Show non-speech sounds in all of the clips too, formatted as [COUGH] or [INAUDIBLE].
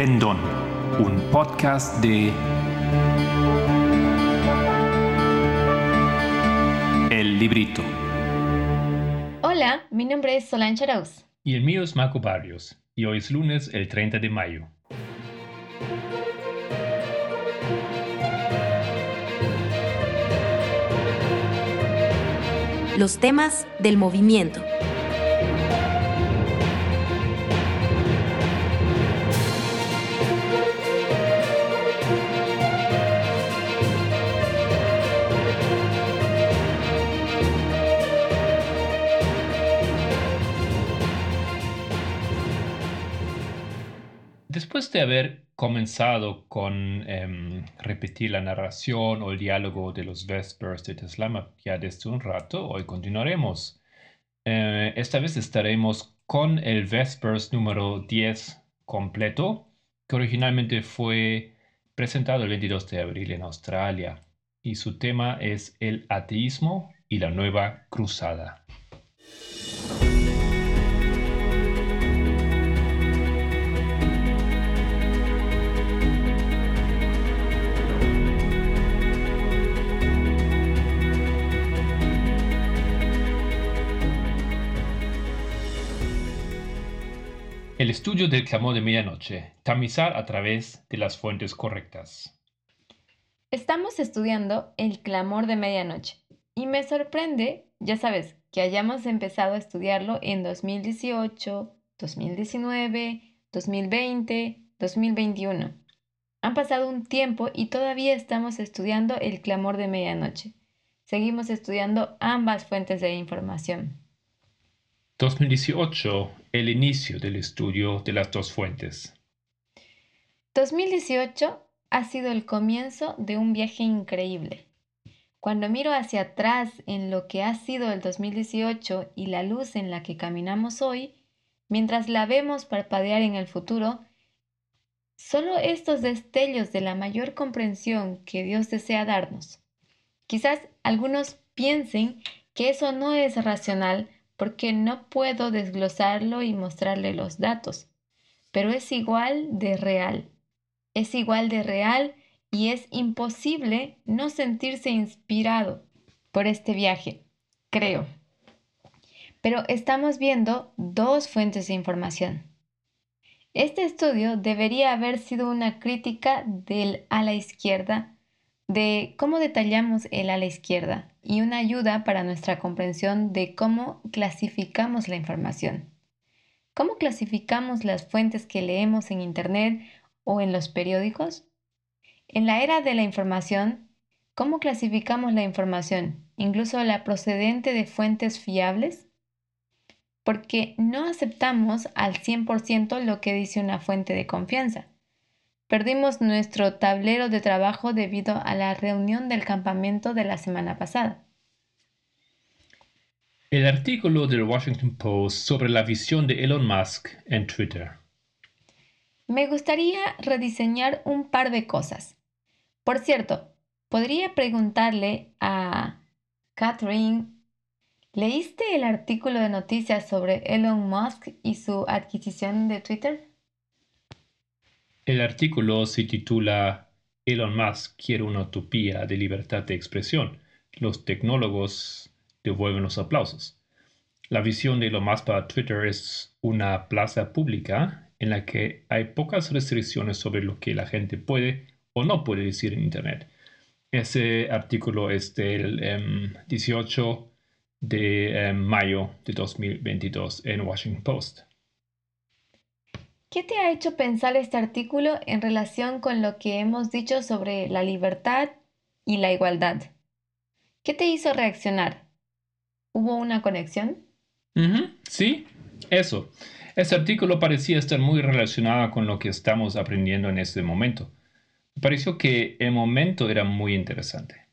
Pendón, un podcast de El Librito. Hola, mi nombre es Solange Arauz. Y el mío es Marco Barrios, y hoy es lunes el 30 de mayo. Los temas del movimiento. Después de haber comenzado con em, repetir la narración o el diálogo de los Vespers de Tesla ya desde un rato, hoy continuaremos. Eh, esta vez estaremos con el Vespers número 10 completo, que originalmente fue presentado el 22 de abril en Australia, y su tema es el ateísmo y la nueva cruzada. El estudio del clamor de medianoche. Tamizar a través de las fuentes correctas. Estamos estudiando el clamor de medianoche y me sorprende, ya sabes, que hayamos empezado a estudiarlo en 2018, 2019, 2020, 2021. Han pasado un tiempo y todavía estamos estudiando el clamor de medianoche. Seguimos estudiando ambas fuentes de información. 2018, el inicio del estudio de las dos fuentes. 2018 ha sido el comienzo de un viaje increíble. Cuando miro hacia atrás en lo que ha sido el 2018 y la luz en la que caminamos hoy, mientras la vemos parpadear en el futuro, solo estos destellos de la mayor comprensión que Dios desea darnos. Quizás algunos piensen que eso no es racional porque no puedo desglosarlo y mostrarle los datos, pero es igual de real. Es igual de real y es imposible no sentirse inspirado por este viaje, creo. Pero estamos viendo dos fuentes de información. Este estudio debería haber sido una crítica del ala izquierda, de cómo detallamos el ala izquierda, y una ayuda para nuestra comprensión de cómo clasificamos la información. ¿Cómo clasificamos las fuentes que leemos en Internet o en los periódicos? En la era de la información, ¿cómo clasificamos la información, incluso la procedente de fuentes fiables? Porque no aceptamos al 100% lo que dice una fuente de confianza. Perdimos nuestro tablero de trabajo debido a la reunión del campamento de la semana pasada. El artículo del Washington Post sobre la visión de Elon Musk en Twitter. Me gustaría rediseñar un par de cosas. Por cierto, podría preguntarle a Catherine, ¿leíste el artículo de noticias sobre Elon Musk y su adquisición de Twitter? El artículo se titula Elon Musk quiere una utopía de libertad de expresión. Los tecnólogos devuelven los aplausos. La visión de Elon Musk para Twitter es una plaza pública en la que hay pocas restricciones sobre lo que la gente puede o no puede decir en Internet. Ese artículo es del 18 em, de em, mayo de 2022 en Washington Post. ¿Qué te ha hecho pensar este artículo en relación con lo que hemos dicho sobre la libertad y la igualdad? ¿Qué te hizo reaccionar? ¿Hubo una conexión? Sí, eso. Este artículo parecía estar muy relacionado con lo que estamos aprendiendo en este momento. Me pareció que el momento era muy interesante.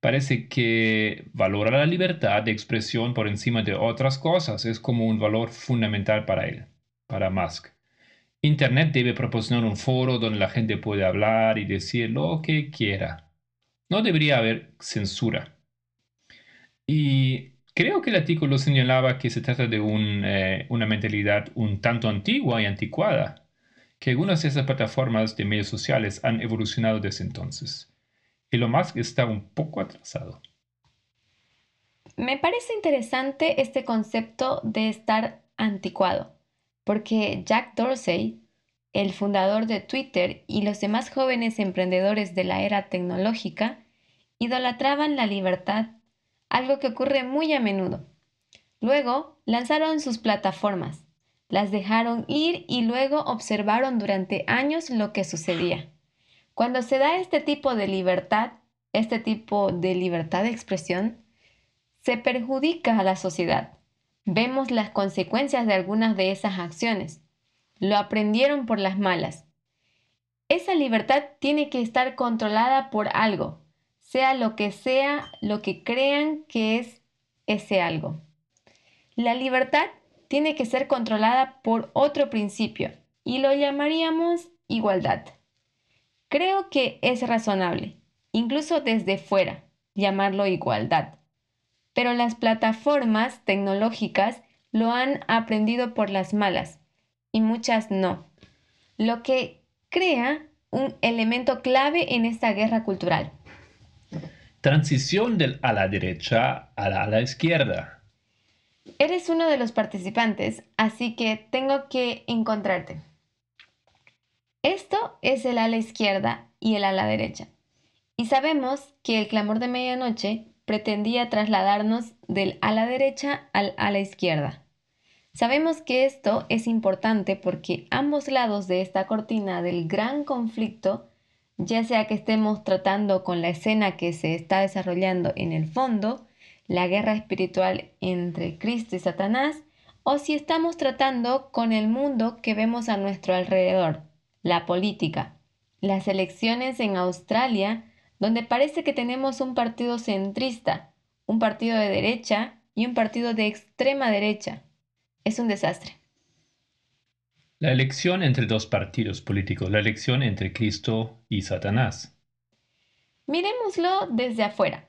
Parece que valorar la libertad de expresión por encima de otras cosas es como un valor fundamental para él para Musk. Internet debe proporcionar un foro donde la gente puede hablar y decir lo que quiera. No debería haber censura. Y creo que el artículo señalaba que se trata de eh, una mentalidad un tanto antigua y anticuada, que algunas de esas plataformas de medios sociales han evolucionado desde entonces. Elon Musk está un poco atrasado. Me parece interesante este concepto de estar anticuado, porque Jack Dorsey, el fundador de Twitter y los demás jóvenes emprendedores de la era tecnológica, idolatraban la libertad, algo que ocurre muy a menudo. Luego lanzaron sus plataformas, las dejaron ir y luego observaron durante años lo que sucedía. Cuando se da este tipo de libertad, este tipo de libertad de expresión, se perjudica a la sociedad. Vemos las consecuencias de algunas de esas acciones. Lo aprendieron por las malas. Esa libertad tiene que estar controlada por algo, sea lo que sea lo que crean que es ese algo. La libertad tiene que ser controlada por otro principio y lo llamaríamos igualdad. Creo que es razonable, incluso desde fuera, llamarlo igualdad. Pero las plataformas tecnológicas lo han aprendido por las malas y muchas no, lo que crea un elemento clave en esta guerra cultural. Transición del a la derecha a la, a la izquierda. Eres uno de los participantes, así que tengo que encontrarte. Esto es el ala izquierda y el ala derecha. Y sabemos que el clamor de medianoche pretendía trasladarnos del ala derecha al ala izquierda. Sabemos que esto es importante porque ambos lados de esta cortina del gran conflicto, ya sea que estemos tratando con la escena que se está desarrollando en el fondo, la guerra espiritual entre Cristo y Satanás, o si estamos tratando con el mundo que vemos a nuestro alrededor, la política, las elecciones en Australia, donde parece que tenemos un partido centrista, un partido de derecha y un partido de extrema derecha. Es un desastre. La elección entre dos partidos políticos, la elección entre Cristo y Satanás. Miremoslo desde afuera.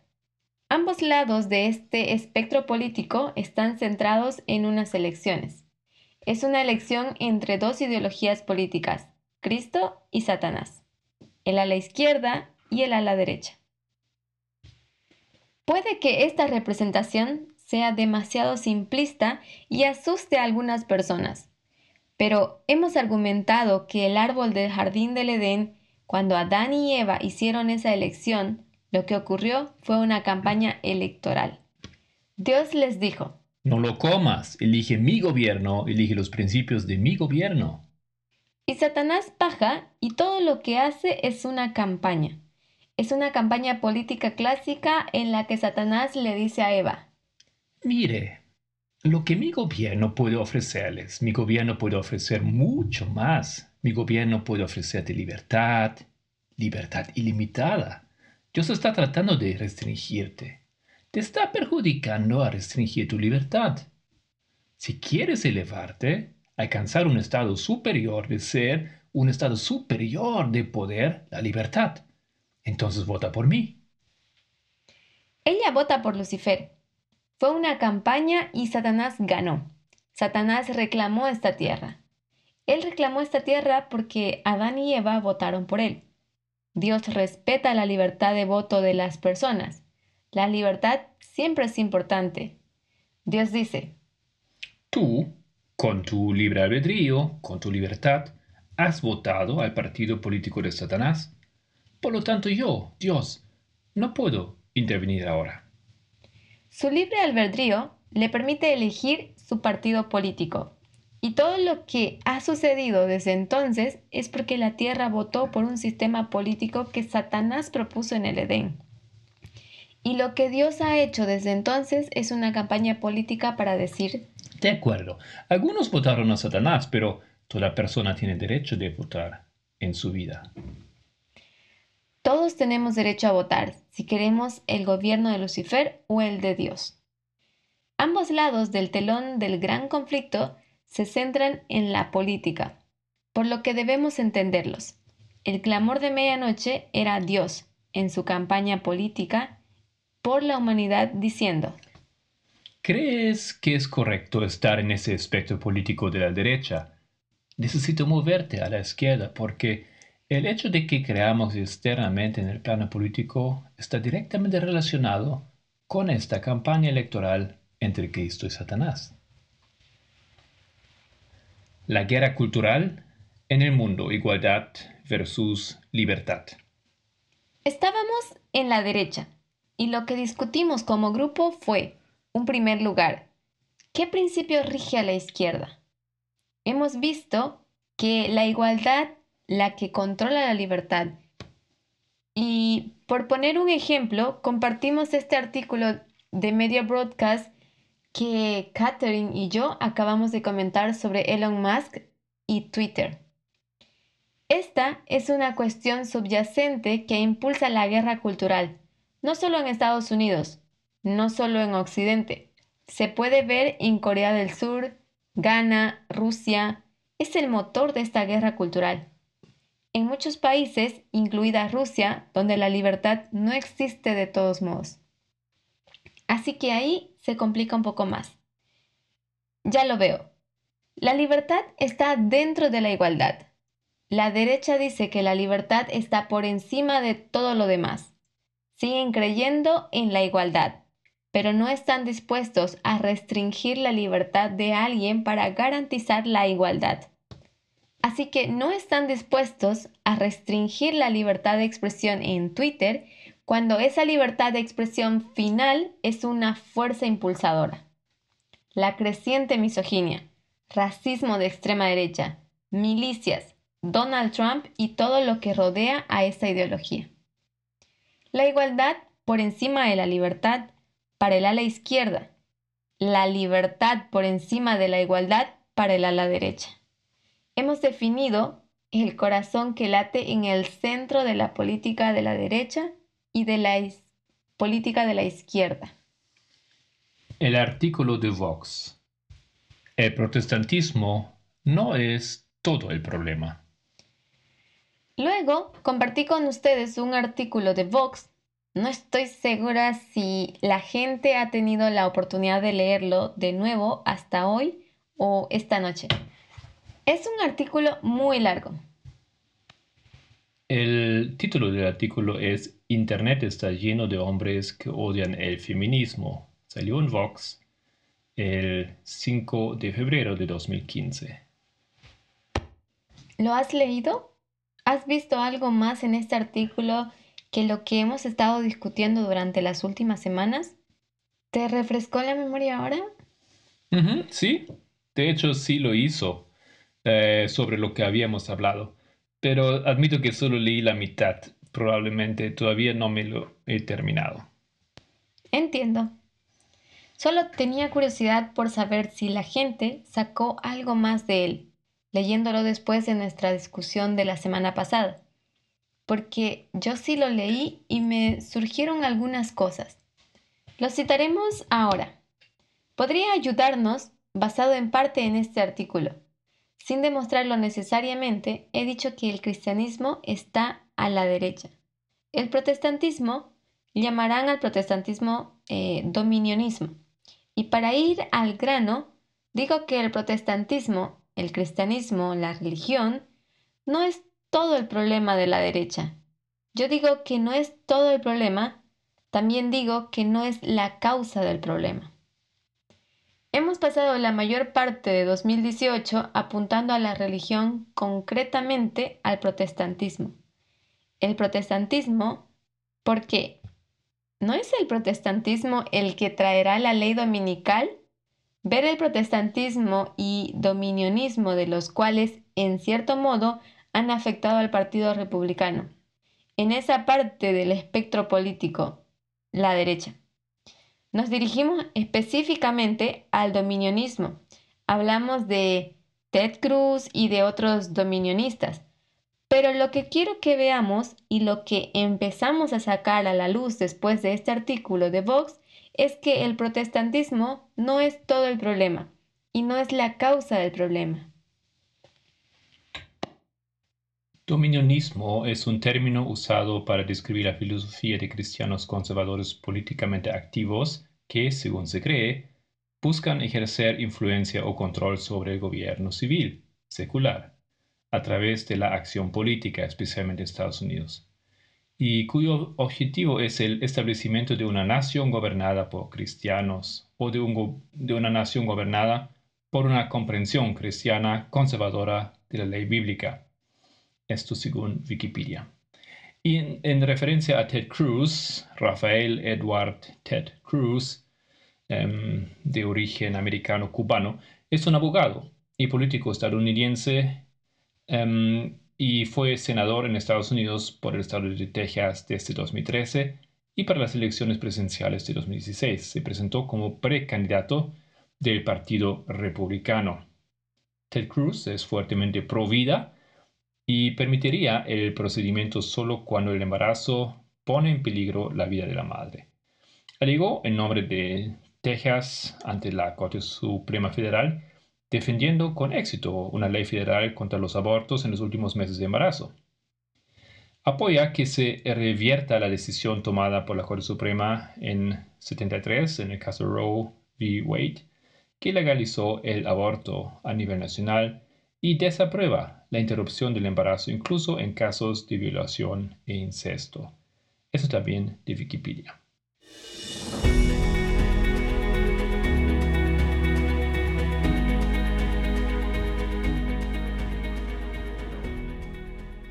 Ambos lados de este espectro político están centrados en unas elecciones. Es una elección entre dos ideologías políticas, Cristo y Satanás, el ala izquierda y el ala derecha. Puede que esta representación sea demasiado simplista y asuste a algunas personas, pero hemos argumentado que el árbol del jardín del Edén, cuando Adán y Eva hicieron esa elección, lo que ocurrió fue una campaña electoral. Dios les dijo, No lo comas, elige mi gobierno, elige los principios de mi gobierno. Y Satanás paja y todo lo que hace es una campaña. Es una campaña política clásica en la que Satanás le dice a Eva, Mire, lo que mi gobierno puede ofrecerles, mi gobierno puede ofrecer mucho más. Mi gobierno puede ofrecerte libertad, libertad ilimitada. Dios está tratando de restringirte. Te está perjudicando a restringir tu libertad. Si quieres elevarte, alcanzar un estado superior de ser, un estado superior de poder, la libertad, entonces vota por mí. Ella vota por Lucifer. Fue una campaña y Satanás ganó. Satanás reclamó esta tierra. Él reclamó esta tierra porque Adán y Eva votaron por él. Dios respeta la libertad de voto de las personas. La libertad siempre es importante. Dios dice, Tú, con tu libre albedrío, con tu libertad, has votado al partido político de Satanás. Por lo tanto yo, Dios, no puedo intervenir ahora. Su libre albedrío le permite elegir su partido político. Y todo lo que ha sucedido desde entonces es porque la tierra votó por un sistema político que Satanás propuso en el Edén. Y lo que Dios ha hecho desde entonces es una campaña política para decir... De acuerdo, algunos votaron a Satanás, pero toda persona tiene derecho de votar en su vida. Todos tenemos derecho a votar si queremos el gobierno de Lucifer o el de Dios. Ambos lados del telón del gran conflicto se centran en la política, por lo que debemos entenderlos. El clamor de medianoche era Dios en su campaña política por la humanidad diciendo, ¿Crees que es correcto estar en ese espectro político de la derecha? necesito moverte a la izquierda porque el hecho de que creamos externamente en el plano político está directamente relacionado con esta campaña electoral entre Cristo y Satanás. La guerra cultural en el mundo, igualdad versus libertad. Estábamos en la derecha y lo que discutimos como grupo fue, en primer lugar, ¿qué principio rige a la izquierda? Hemos visto que la igualdad, la que controla la libertad. Y por poner un ejemplo, compartimos este artículo de Media Broadcast que Catherine y yo acabamos de comentar sobre Elon Musk y Twitter. Esta es una cuestión subyacente que impulsa la guerra cultural, no solo en Estados Unidos, no solo en Occidente. Se puede ver en Corea del Sur, Ghana, Rusia. Es el motor de esta guerra cultural. En muchos países, incluida Rusia, donde la libertad no existe de todos modos. Así que ahí se complica un poco más. Ya lo veo. La libertad está dentro de la igualdad. La derecha dice que la libertad está por encima de todo lo demás. Siguen creyendo en la igualdad, pero no están dispuestos a restringir la libertad de alguien para garantizar la igualdad. Así que no están dispuestos a restringir la libertad de expresión en Twitter cuando esa libertad de expresión final es una fuerza impulsadora. La creciente misoginia, racismo de extrema derecha, milicias, Donald Trump y todo lo que rodea a esta ideología. La igualdad por encima de la libertad para el ala izquierda, la libertad por encima de la igualdad para el ala derecha. Hemos definido el corazón que late en el centro de la política de la derecha y de la política de la izquierda. El artículo de Vox. El protestantismo no es todo el problema. Luego compartí con ustedes un artículo de Vox. No estoy segura si la gente ha tenido la oportunidad de leerlo de nuevo hasta hoy o esta noche. Es un artículo muy largo. El título del artículo es Internet está lleno de hombres que odian el feminismo. Salió en Vox el 5 de febrero de 2015. ¿Lo has leído? ¿Has visto algo más en este artículo que lo que hemos estado discutiendo durante las últimas semanas? ¿Te refrescó la memoria ahora? sí, de hecho sí lo hizo eh, sobre lo que habíamos hablado pero admito que solo leí la mitad. Probablemente todavía no me lo he terminado. Entiendo. Solo tenía curiosidad por saber si la gente sacó algo más de él, leyéndolo después de nuestra discusión de la semana pasada. Porque yo sí lo leí y me surgieron algunas cosas. Los citaremos ahora. Podría ayudarnos basado en parte en este artículo sin demostrarlo necesariamente, he dicho que el cristianismo está a la derecha. El protestantismo llamarán al protestantismo eh, dominionismo. Y para ir al grano, digo que el protestantismo, el cristianismo, la religión, no es todo el problema de la derecha. Yo digo que no es todo el problema, también digo que no es la causa del problema. Hemos pasado la mayor parte de 2018 apuntando a la religión, concretamente al protestantismo. El protestantismo, ¿por qué? ¿No es el protestantismo el que traerá la ley dominical? Ver el protestantismo y dominionismo de los cuales, en cierto modo, han afectado al Partido Republicano. En esa parte del espectro político, la derecha. Nos dirigimos específicamente al dominionismo. Hablamos de Ted Cruz y de otros dominionistas. Pero lo que quiero que veamos y lo que empezamos a sacar a la luz después de este artículo de Vox es que el protestantismo no es todo el problema y no es la causa del problema. Dominionismo es un término usado para describir la filosofía de cristianos conservadores políticamente activos que, según se cree, buscan ejercer influencia o control sobre el gobierno civil, secular, a través de la acción política, especialmente en Estados Unidos, y cuyo objetivo es el establecimiento de una nación gobernada por cristianos o de, de una nación gobernada por una comprensión cristiana conservadora de la ley bíblica. Esto según Wikipedia. Y en, referencia a Ted Cruz, Rafael Edward Ted Cruz, em, de origen americano-cubano, es un abogado y político estadounidense em, y fue senador en Estados Unidos por el estado de Texas desde 2013 y para las elecciones presidenciales de 2016 se presentó como precandidato del Partido Republicano. Ted Cruz es fuertemente pro vida y permitiría el procedimiento solo cuando el embarazo pone en peligro la vida de la madre. Alegó en nombre de Texas ante la Corte Suprema Federal, defendiendo con éxito una ley federal contra los abortos en los últimos meses de embarazo. Apoya que se revierta la decisión tomada por la Corte Suprema en 73 en el caso Roe v. Wade, que legalizó el aborto a nivel nacional y desaprueba la interrupción del embarazo incluso en casos de violación e incesto. Eso también de Wikipedia.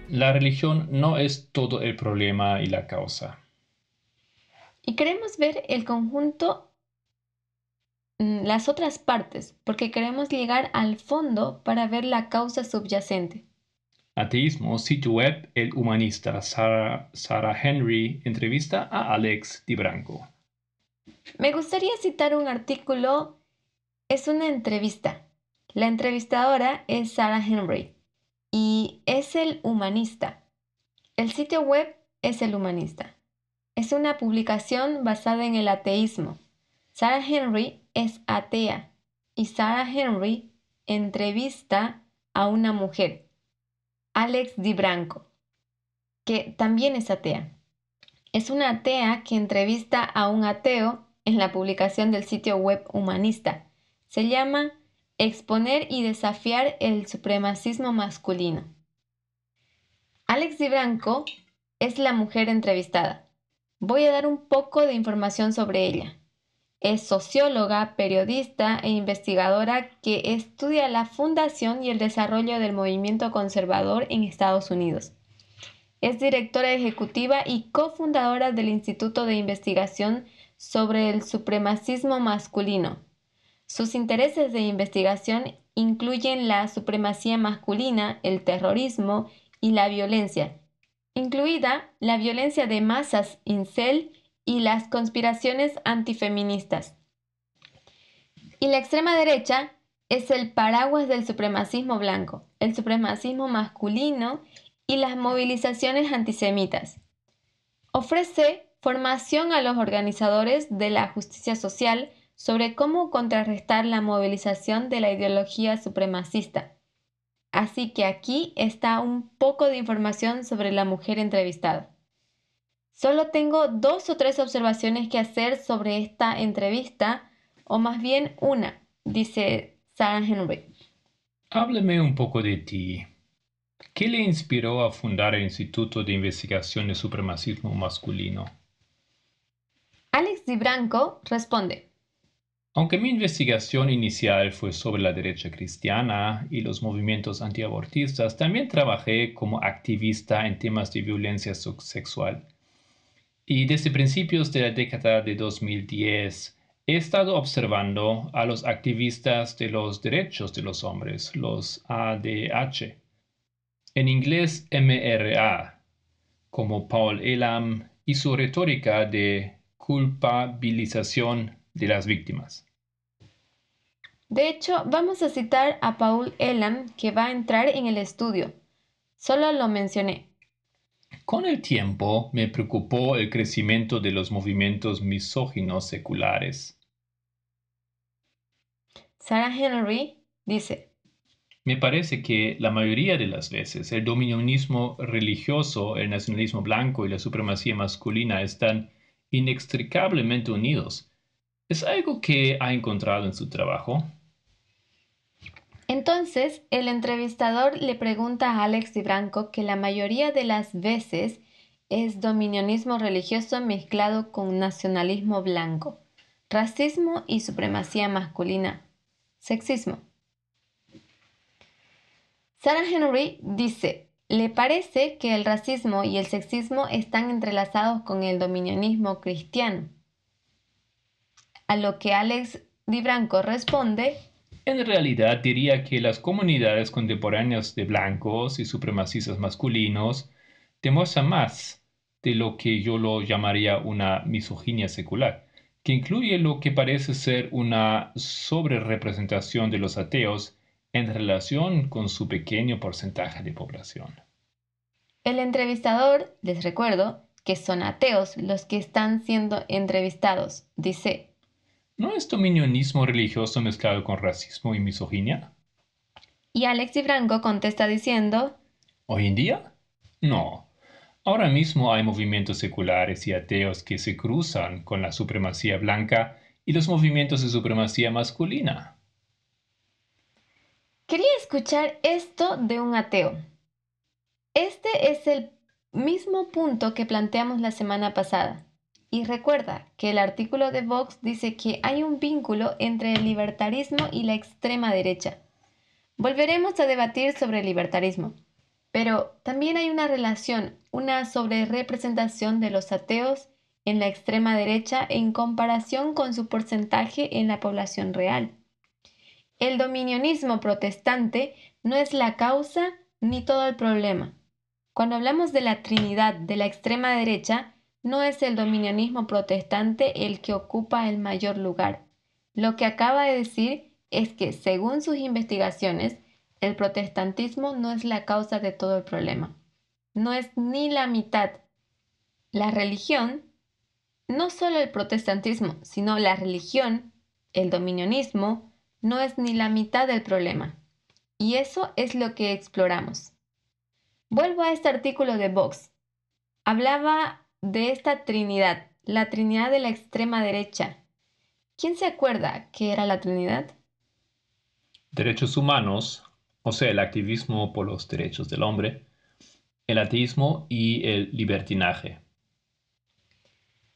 La religión no es todo el problema y la causa. Y queremos ver el conjunto las otras partes, porque queremos llegar al fondo para ver la causa subyacente. Ateísmo, sitio web, el humanista Sarah, Henry entrevista a Alex Di Branco. Me gustaría citar un artículo, es una entrevista. La entrevistadora es Sarah Henry y es el humanista. El sitio web es el humanista. Es una publicación basada en el ateísmo. Sarah Henry es atea y Sarah Henry entrevista a una mujer, Alex DiBranco, que también es atea. Es una atea que entrevista a un ateo en la publicación del sitio web humanista. Se llama Exponer y desafiar el supremacismo masculino. Alex DiBranco es la mujer entrevistada. Voy a dar un poco de información sobre ella. Es socióloga, periodista e investigadora que estudia la fundación y el desarrollo del movimiento conservador en Estados Unidos. Es directora ejecutiva y cofundadora del Instituto de Investigación sobre el Supremacismo Masculino. Sus intereses de investigación incluyen la supremacía masculina, el terrorismo y la violencia, incluida la violencia de masas incel y las conspiraciones antifeministas. Y la extrema derecha es el paraguas del supremacismo blanco, el supremacismo masculino y las movilizaciones antisemitas. Ofrece formación a los organizadores de la justicia social sobre cómo contrarrestar la movilización de la ideología supremacista. Así que aquí está un poco de información sobre la mujer entrevistada. Solo tengo dos o tres observaciones que hacer sobre esta entrevista, o más bien una, dice Sarah Henry. Hábleme un poco de ti. ¿Qué le inspiró a fundar el Instituto de Investigación de Supremacismo Masculino? Alex Di Branco responde. Aunque mi investigación inicial fue sobre la derecha cristiana y los movimientos antiabortistas, también trabajé como activista en temas de violencia sexual y desde principios de la década de 2010 he estado observando a los activistas de los derechos de los hombres, los ADH, en inglés MRA, como Paul Elam y su retórica de culpabilización de las víctimas. De hecho, vamos a citar a Paul Elam que va a entrar en el estudio. Solo lo mencioné. Con el tiempo me preocupó el crecimiento de los movimientos misóginos seculares. Sarah Henry dice, Me parece que la mayoría de las veces el dominionismo religioso, el nacionalismo blanco y la supremacía masculina están inextricablemente unidos. ¿Es algo que ha encontrado en su trabajo? Entonces, el entrevistador le pregunta a Alex DiBranco que la mayoría de las veces es dominionismo religioso mezclado con nacionalismo blanco, racismo y supremacía masculina, sexismo. Sarah Henry dice, le parece que el racismo y el sexismo están entrelazados con el dominionismo cristiano. A lo que Alex DiBranco responde, en realidad diría que las comunidades contemporáneas de blancos y supremacistas masculinos demuestran más de lo que yo lo llamaría una misoginia secular, que incluye lo que parece ser una sobrerepresentación de los ateos en relación con su pequeño porcentaje de población. El entrevistador, les recuerdo, que son ateos los que están siendo entrevistados, dice, ¿No es dominionismo religioso mezclado con racismo y misoginia? Y Alexi Franco contesta diciendo, ¿Hoy en día? No. Ahora mismo hay movimientos seculares y ateos que se cruzan con la supremacía blanca y los movimientos de supremacía masculina. Quería escuchar esto de un ateo. Este es el mismo punto que planteamos la semana pasada. Y recuerda que el artículo de Vox dice que hay un vínculo entre el libertarismo y la extrema derecha. Volveremos a debatir sobre el libertarismo, pero también hay una relación, una sobrerepresentación de los ateos en la extrema derecha en comparación con su porcentaje en la población real. El dominionismo protestante no es la causa ni todo el problema. Cuando hablamos de la Trinidad de la extrema derecha, no es el dominionismo protestante el que ocupa el mayor lugar. Lo que acaba de decir es que, según sus investigaciones, el protestantismo no es la causa de todo el problema. No es ni la mitad. La religión, no solo el protestantismo, sino la religión, el dominionismo, no es ni la mitad del problema. Y eso es lo que exploramos. Vuelvo a este artículo de Vox. Hablaba de esta Trinidad, la Trinidad de la extrema derecha. ¿Quién se acuerda qué era la Trinidad? Derechos humanos, o sea, el activismo por los derechos del hombre, el ateísmo y el libertinaje.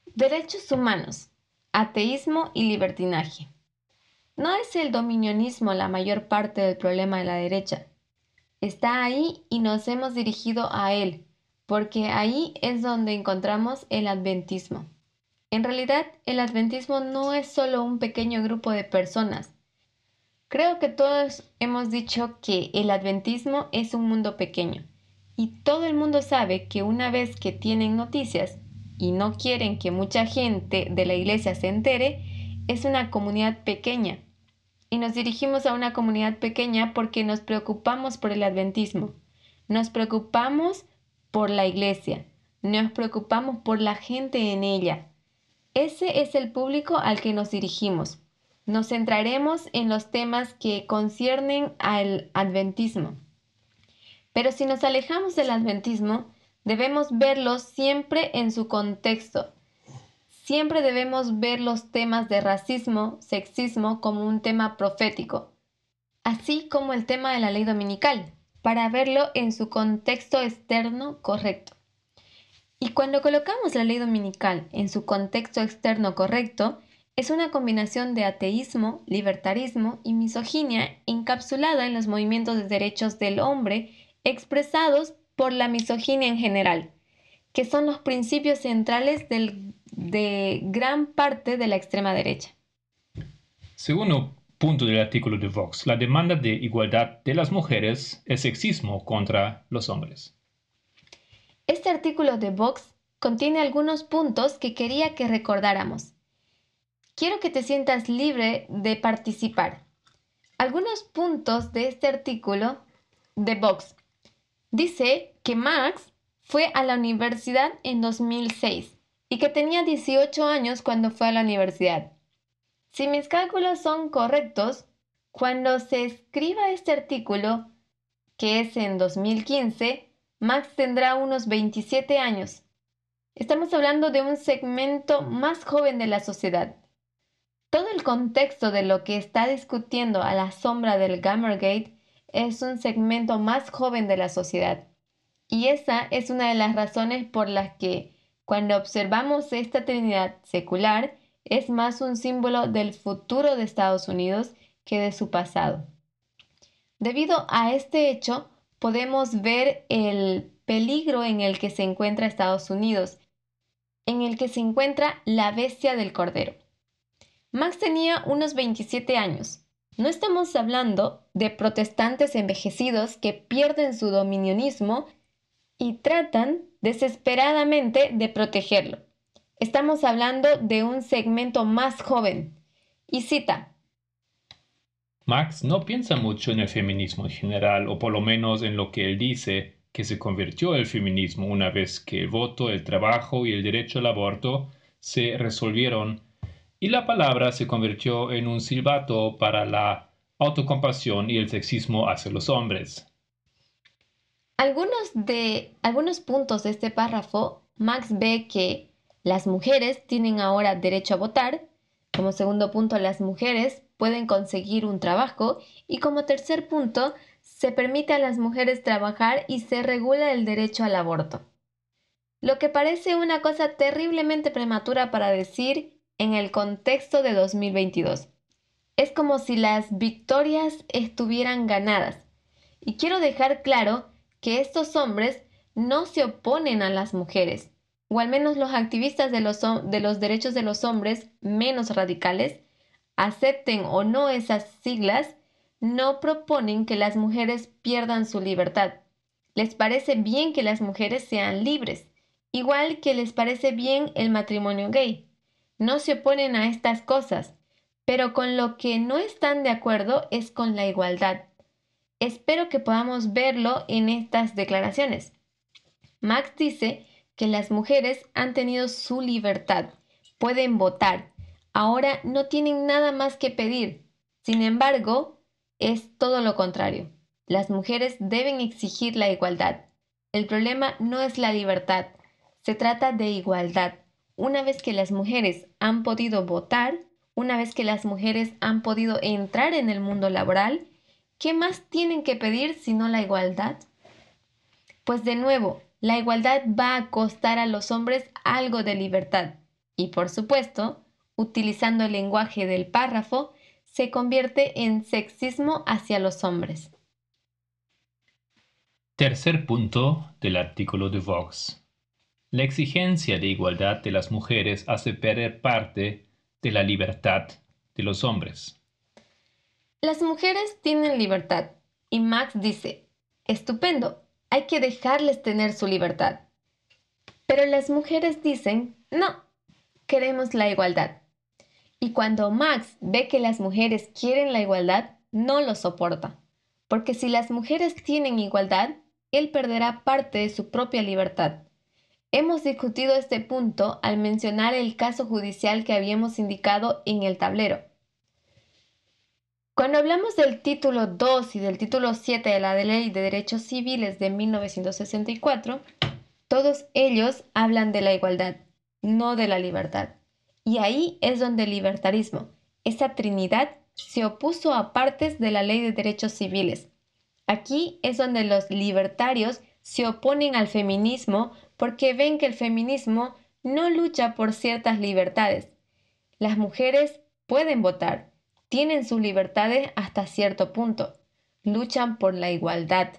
Derechos humanos, ateísmo y libertinaje. No es el dominionismo la mayor parte del problema de la derecha. Está ahí y nos hemos dirigido a él porque ahí es donde encontramos el adventismo. En realidad, el adventismo no es solo un pequeño grupo de personas. Creo que todos hemos dicho que el adventismo es un mundo pequeño y todo el mundo sabe que una vez que tienen noticias y no quieren que mucha gente de la iglesia se entere, es una comunidad pequeña. Y nos dirigimos a una comunidad pequeña porque nos preocupamos por el adventismo. Nos preocupamos por la iglesia, nos preocupamos por la gente en ella. Ese es el público al que nos dirigimos. Nos centraremos en los temas que conciernen al adventismo. Pero si nos alejamos del adventismo, debemos verlo siempre en su contexto. Siempre debemos ver los temas de racismo, sexismo como un tema profético, así como el tema de la ley dominical para verlo en su contexto externo correcto. Y cuando colocamos la ley dominical en su contexto externo correcto, es una combinación de ateísmo, libertarismo y misoginia encapsulada en los movimientos de derechos del hombre expresados por la misoginia en general, que son los principios centrales de gran parte de la extrema derecha. Según punto del artículo de Vox, la demanda de igualdad de las mujeres es sexismo contra los hombres. Este artículo de Vox contiene algunos puntos que quería que recordáramos. Quiero que te sientas libre de participar. Algunos puntos de este artículo de Vox. Dice que Max fue a la universidad en 2006 y que tenía 18 años cuando fue a la universidad. Si mis cálculos son correctos, cuando se escriba este artículo, que es en 2015, Max tendrá unos 27 años. Estamos hablando de un segmento más joven de la sociedad. Todo el contexto de lo que está discutiendo a la sombra del Gamergate es un segmento más joven de la sociedad. Y esa es una de las razones por las que, cuando observamos esta Trinidad secular, es más un símbolo del futuro de Estados Unidos que de su pasado. Debido a este hecho, podemos ver el peligro en el que se encuentra Estados Unidos, en el que se encuentra la bestia del Cordero. Max tenía unos 27 años. No estamos hablando de protestantes envejecidos que pierden su dominionismo y tratan desesperadamente de protegerlo. Estamos hablando de un segmento más joven. Y cita. Max no piensa mucho en el feminismo en general, o por lo menos en lo que él dice que se convirtió el feminismo una vez que el voto, el trabajo y el derecho al aborto se resolvieron y la palabra se convirtió en un silbato para la autocompasión y el sexismo hacia los hombres. Algunos, de, algunos puntos de este párrafo, Max ve que las mujeres tienen ahora derecho a votar, como segundo punto las mujeres pueden conseguir un trabajo y como tercer punto se permite a las mujeres trabajar y se regula el derecho al aborto. Lo que parece una cosa terriblemente prematura para decir en el contexto de 2022. Es como si las victorias estuvieran ganadas. Y quiero dejar claro que estos hombres no se oponen a las mujeres, o al menos los activistas de los, de los derechos de los hombres menos radicales, acepten o no esas siglas, no proponen que las mujeres pierdan su libertad. Les parece bien que las mujeres sean libres, igual que les parece bien el matrimonio gay. No se oponen a estas cosas, pero con lo que no están de acuerdo es con la igualdad. Espero que podamos verlo en estas declaraciones. Max dice que las mujeres han tenido su libertad, pueden votar, ahora no tienen nada más que pedir. Sin embargo, es todo lo contrario. Las mujeres deben exigir la igualdad. El problema no es la libertad, se trata de igualdad. Una vez que las mujeres han podido votar, una vez que las mujeres han podido entrar en el mundo laboral, ¿Qué más tienen que pedir sino la igualdad? Pues de nuevo, la igualdad va a costar a los hombres algo de libertad y por supuesto, utilizando el lenguaje del párrafo, se convierte en sexismo hacia los hombres. Tercer punto del artículo de Vox. La exigencia de igualdad de las mujeres hace perder parte de la libertad de los hombres. Las mujeres tienen libertad y Max dice, estupendo, hay que dejarles tener su libertad. Pero las mujeres dicen, no, queremos la igualdad. Y cuando Max ve que las mujeres quieren la igualdad, no lo soporta. Porque si las mujeres tienen igualdad, él perderá parte de su propia libertad. Hemos discutido este punto al mencionar el caso judicial que habíamos indicado en el tablero. Cuando hablamos del título 2 y del título 7 de la Ley de Derechos Civiles de 1964, todos ellos hablan de la igualdad, no de la libertad. Y ahí es donde el libertarismo, esa trinidad, se opuso a partes de la Ley de Derechos Civiles. Aquí es donde los libertarios se oponen al feminismo porque ven que el feminismo no lucha por ciertas libertades. Las mujeres pueden votar, tienen sus libertades hasta cierto punto, luchan por la igualdad.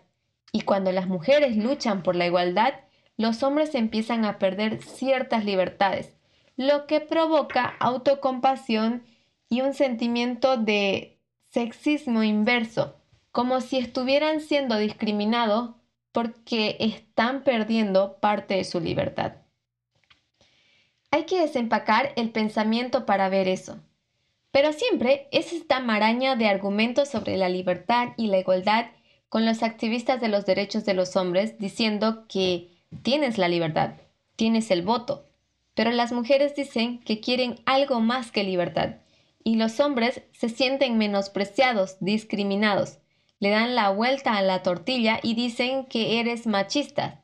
Y cuando las mujeres luchan por la igualdad, los hombres empiezan a perder ciertas libertades, lo que provoca autocompasión y un sentimiento de sexismo inverso, como si estuvieran siendo discriminados porque están perdiendo parte de su libertad. Hay que desempacar el pensamiento para ver eso. Pero siempre es esta maraña de argumentos sobre la libertad y la igualdad con los activistas de los derechos de los hombres diciendo que tienes la libertad, tienes el voto, pero las mujeres dicen que quieren algo más que libertad y los hombres se sienten menospreciados, discriminados, le dan la vuelta a la tortilla y dicen que eres machista.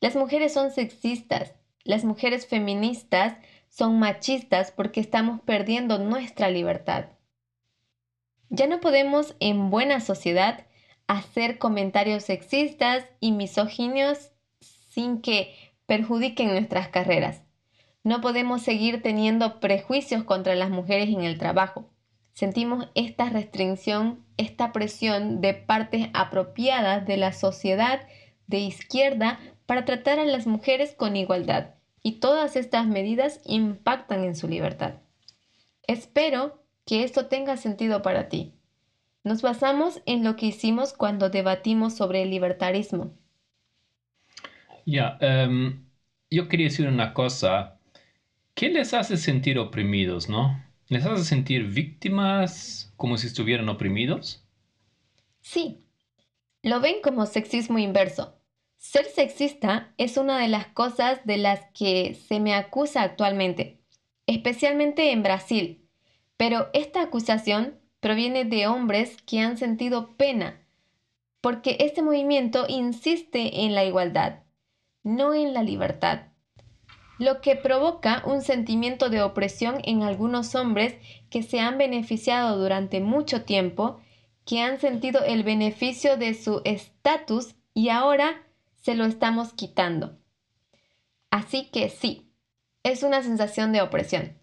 Las mujeres son sexistas, las mujeres feministas son machistas porque estamos perdiendo nuestra libertad. Ya no podemos en buena sociedad hacer comentarios sexistas y misóginos sin que perjudiquen nuestras carreras. No podemos seguir teniendo prejuicios contra las mujeres en el trabajo. Sentimos esta restricción, esta presión de partes apropiadas de la sociedad de izquierda para tratar a las mujeres con igualdad. Y todas estas medidas impactan en su libertad. Espero que esto tenga sentido para ti. Nos basamos en lo que hicimos cuando debatimos sobre el libertarismo. Ya, em, yo quería decir una cosa. ¿Qué les hace sentir oprimidos, no? ¿Les hace sentir víctimas como si estuvieran oprimidos? Sí. Lo ven como sexismo inverso. Ser sexista es una de las cosas de las que se me acusa actualmente, especialmente en Brasil. Pero esta acusación proviene de hombres que han sentido pena, porque este movimiento insiste en la igualdad, no en la libertad, lo que provoca un sentimiento de opresión en algunos hombres que se han beneficiado durante mucho tiempo, que han sentido el beneficio de su estatus y ahora se lo estamos quitando. Así que sí, es una sensación de opresión.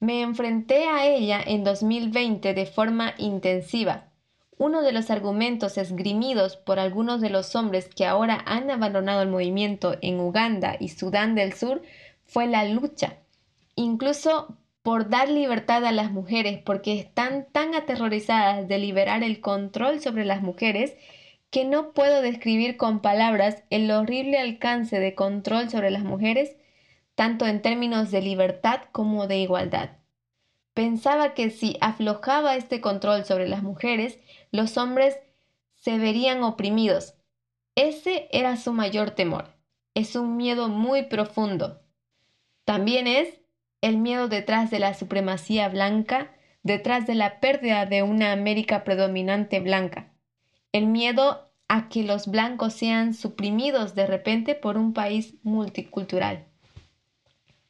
Me enfrenté a ella en 2020 de forma intensiva. Uno de los argumentos esgrimidos por algunos de los hombres que ahora han abandonado el movimiento en Uganda y Sudán del Sur fue la lucha, incluso por dar libertad a las mujeres, porque están tan aterrorizadas de liberar el control sobre las mujeres que no puedo describir con palabras el horrible alcance de control sobre las mujeres tanto en términos de libertad como de igualdad. Pensaba que si aflojaba este control sobre las mujeres, los hombres se verían oprimidos. Ese era su mayor temor. Es un miedo muy profundo. También es el miedo detrás de la supremacía blanca, detrás de la pérdida de una América predominante blanca. El miedo a que los blancos sean suprimidos de repente por un país multicultural.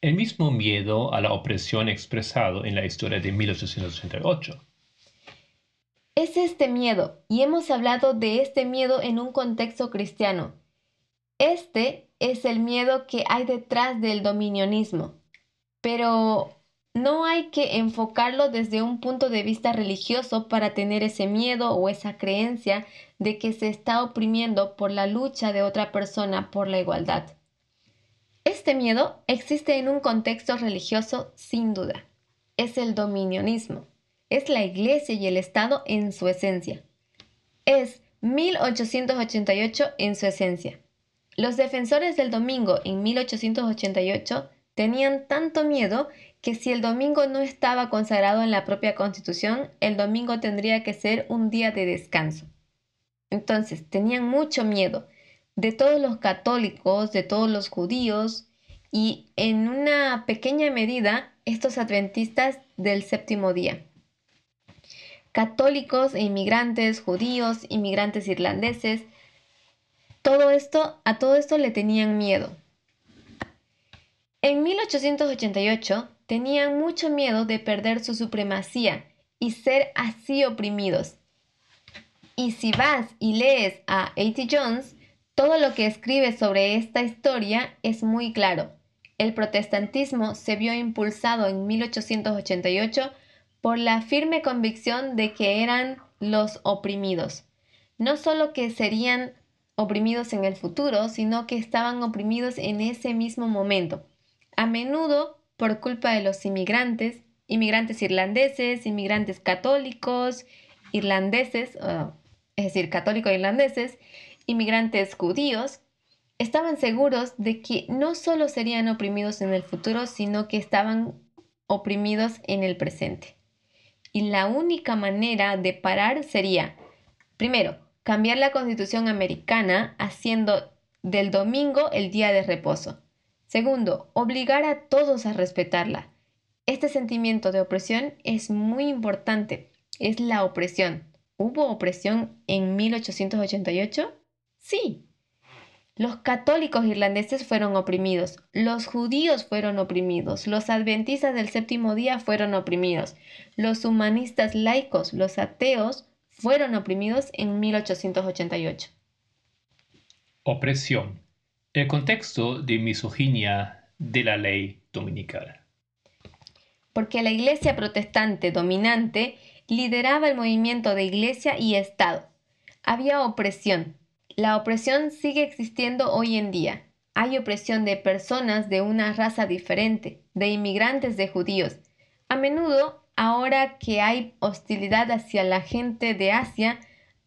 El mismo miedo a la opresión expresado en la historia de 1888. Es este miedo, y hemos hablado de este miedo en un contexto cristiano. Este es el miedo que hay detrás del dominionismo, pero no hay que enfocarlo desde un punto de vista religioso para tener ese miedo o esa creencia de que se está oprimiendo por la lucha de otra persona por la igualdad. Este miedo existe en un contexto religioso sin duda. Es el dominionismo. Es la iglesia y el Estado en su esencia. Es 1888 en su esencia. Los defensores del domingo en 1888 tenían tanto miedo que si el domingo no estaba consagrado en la propia constitución, el domingo tendría que ser un día de descanso. Entonces, tenían mucho miedo de todos los católicos, de todos los judíos y en una pequeña medida estos adventistas del séptimo día. Católicos e inmigrantes, judíos, inmigrantes irlandeses, todo esto, a todo esto le tenían miedo. En 1888 tenían mucho miedo de perder su supremacía y ser así oprimidos. Y si vas y lees a A.T. Jones, todo lo que escribe sobre esta historia es muy claro. El protestantismo se vio impulsado en 1888 por la firme convicción de que eran los oprimidos. No solo que serían oprimidos en el futuro, sino que estaban oprimidos en ese mismo momento, a menudo por culpa de los inmigrantes, inmigrantes irlandeses, inmigrantes católicos, irlandeses, es decir, católicos irlandeses, inmigrantes judíos, estaban seguros de que no solo serían oprimidos en el futuro, sino que estaban oprimidos en el presente. Y la única manera de parar sería, primero, cambiar la constitución americana haciendo del domingo el día de reposo. Segundo, obligar a todos a respetarla. Este sentimiento de opresión es muy importante. Es la opresión. ¿Hubo opresión en 1888? Sí. Los católicos irlandeses fueron oprimidos, los judíos fueron oprimidos, los adventistas del séptimo día fueron oprimidos, los humanistas laicos, los ateos, fueron oprimidos en 1888. Opresión. El contexto de misoginia de la ley dominical. Porque la iglesia protestante dominante lideraba el movimiento de iglesia y Estado. Había opresión. La opresión sigue existiendo hoy en día. Hay opresión de personas de una raza diferente, de inmigrantes de judíos. A menudo Ahora que hay hostilidad hacia la gente de Asia,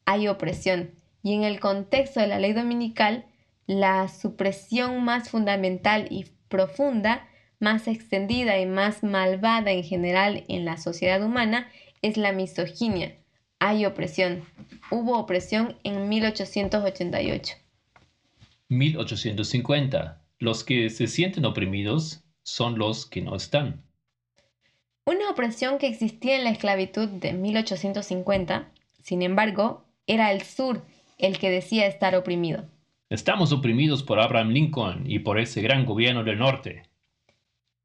hay opresión. Y en el contexto de la ley dominical, la supresión más fundamental y profunda, más extendida y más malvada en general en la sociedad humana es la misoginia. Hay opresión. Hubo opresión en 1888. 1850. Los que se sienten oprimidos son los que no están. Una opresión que existía en la esclavitud de 1850, sin embargo, era el sur el que decía estar oprimido. Estamos oprimidos por Abraham Lincoln y por ese gran gobierno del norte.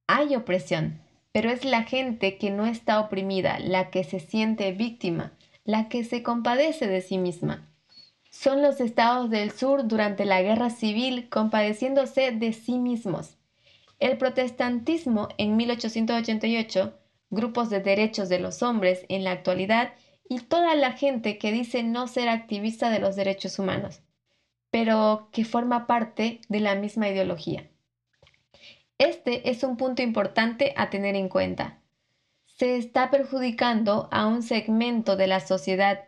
Hay opresión, pero es la gente que no está oprimida, la que se siente víctima, la que se compadece de sí misma. Son los estados del sur durante la guerra civil compadeciéndose de sí mismos. El protestantismo en 1888 grupos de derechos de los hombres en la actualidad y toda la gente que dice no ser activista de los derechos humanos, pero que forma parte de la misma ideología. Este es un punto importante a tener en cuenta. Se está perjudicando a un segmento de la sociedad,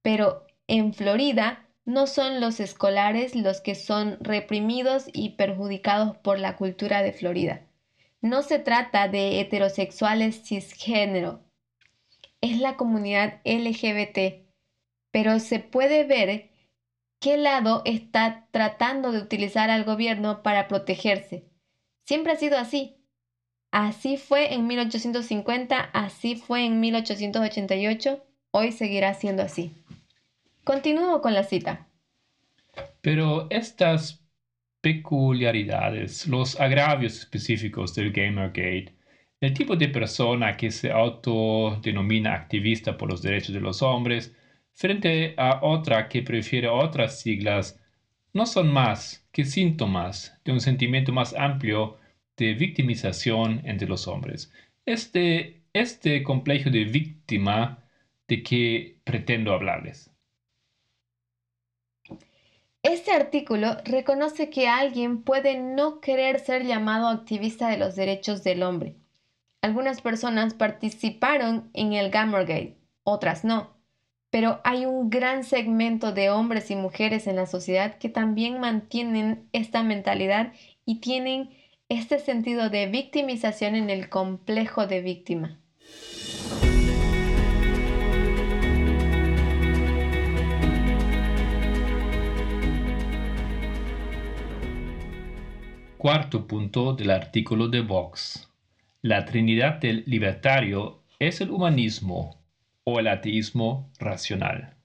pero en Florida no son los escolares los que son reprimidos y perjudicados por la cultura de Florida. No se trata de heterosexuales cisgénero, es la comunidad LGBT, pero se puede ver qué lado está tratando de utilizar al gobierno para protegerse. Siempre ha sido así. Así fue en 1850, así fue en 1888, hoy seguirá siendo así. Continúo con la cita. Pero estas peculiaridades, los agravios específicos del Gamergate, el tipo de persona que se autodenomina activista por los derechos de los hombres, frente a otra que prefiere otras siglas, no son más que síntomas de un sentimiento más amplio de victimización entre los hombres. Este, este complejo de víctima de que pretendo hablarles. Este artículo reconoce que alguien puede no querer ser llamado activista de los derechos del hombre. Algunas personas participaron en el Gamergate, otras no, pero hay un gran segmento de hombres y mujeres en la sociedad que también mantienen esta mentalidad y tienen este sentido de victimización en el complejo de víctima. Cuarto punto del artículo de Vox. La Trinidad del libertario es el humanismo o el ateísmo racional.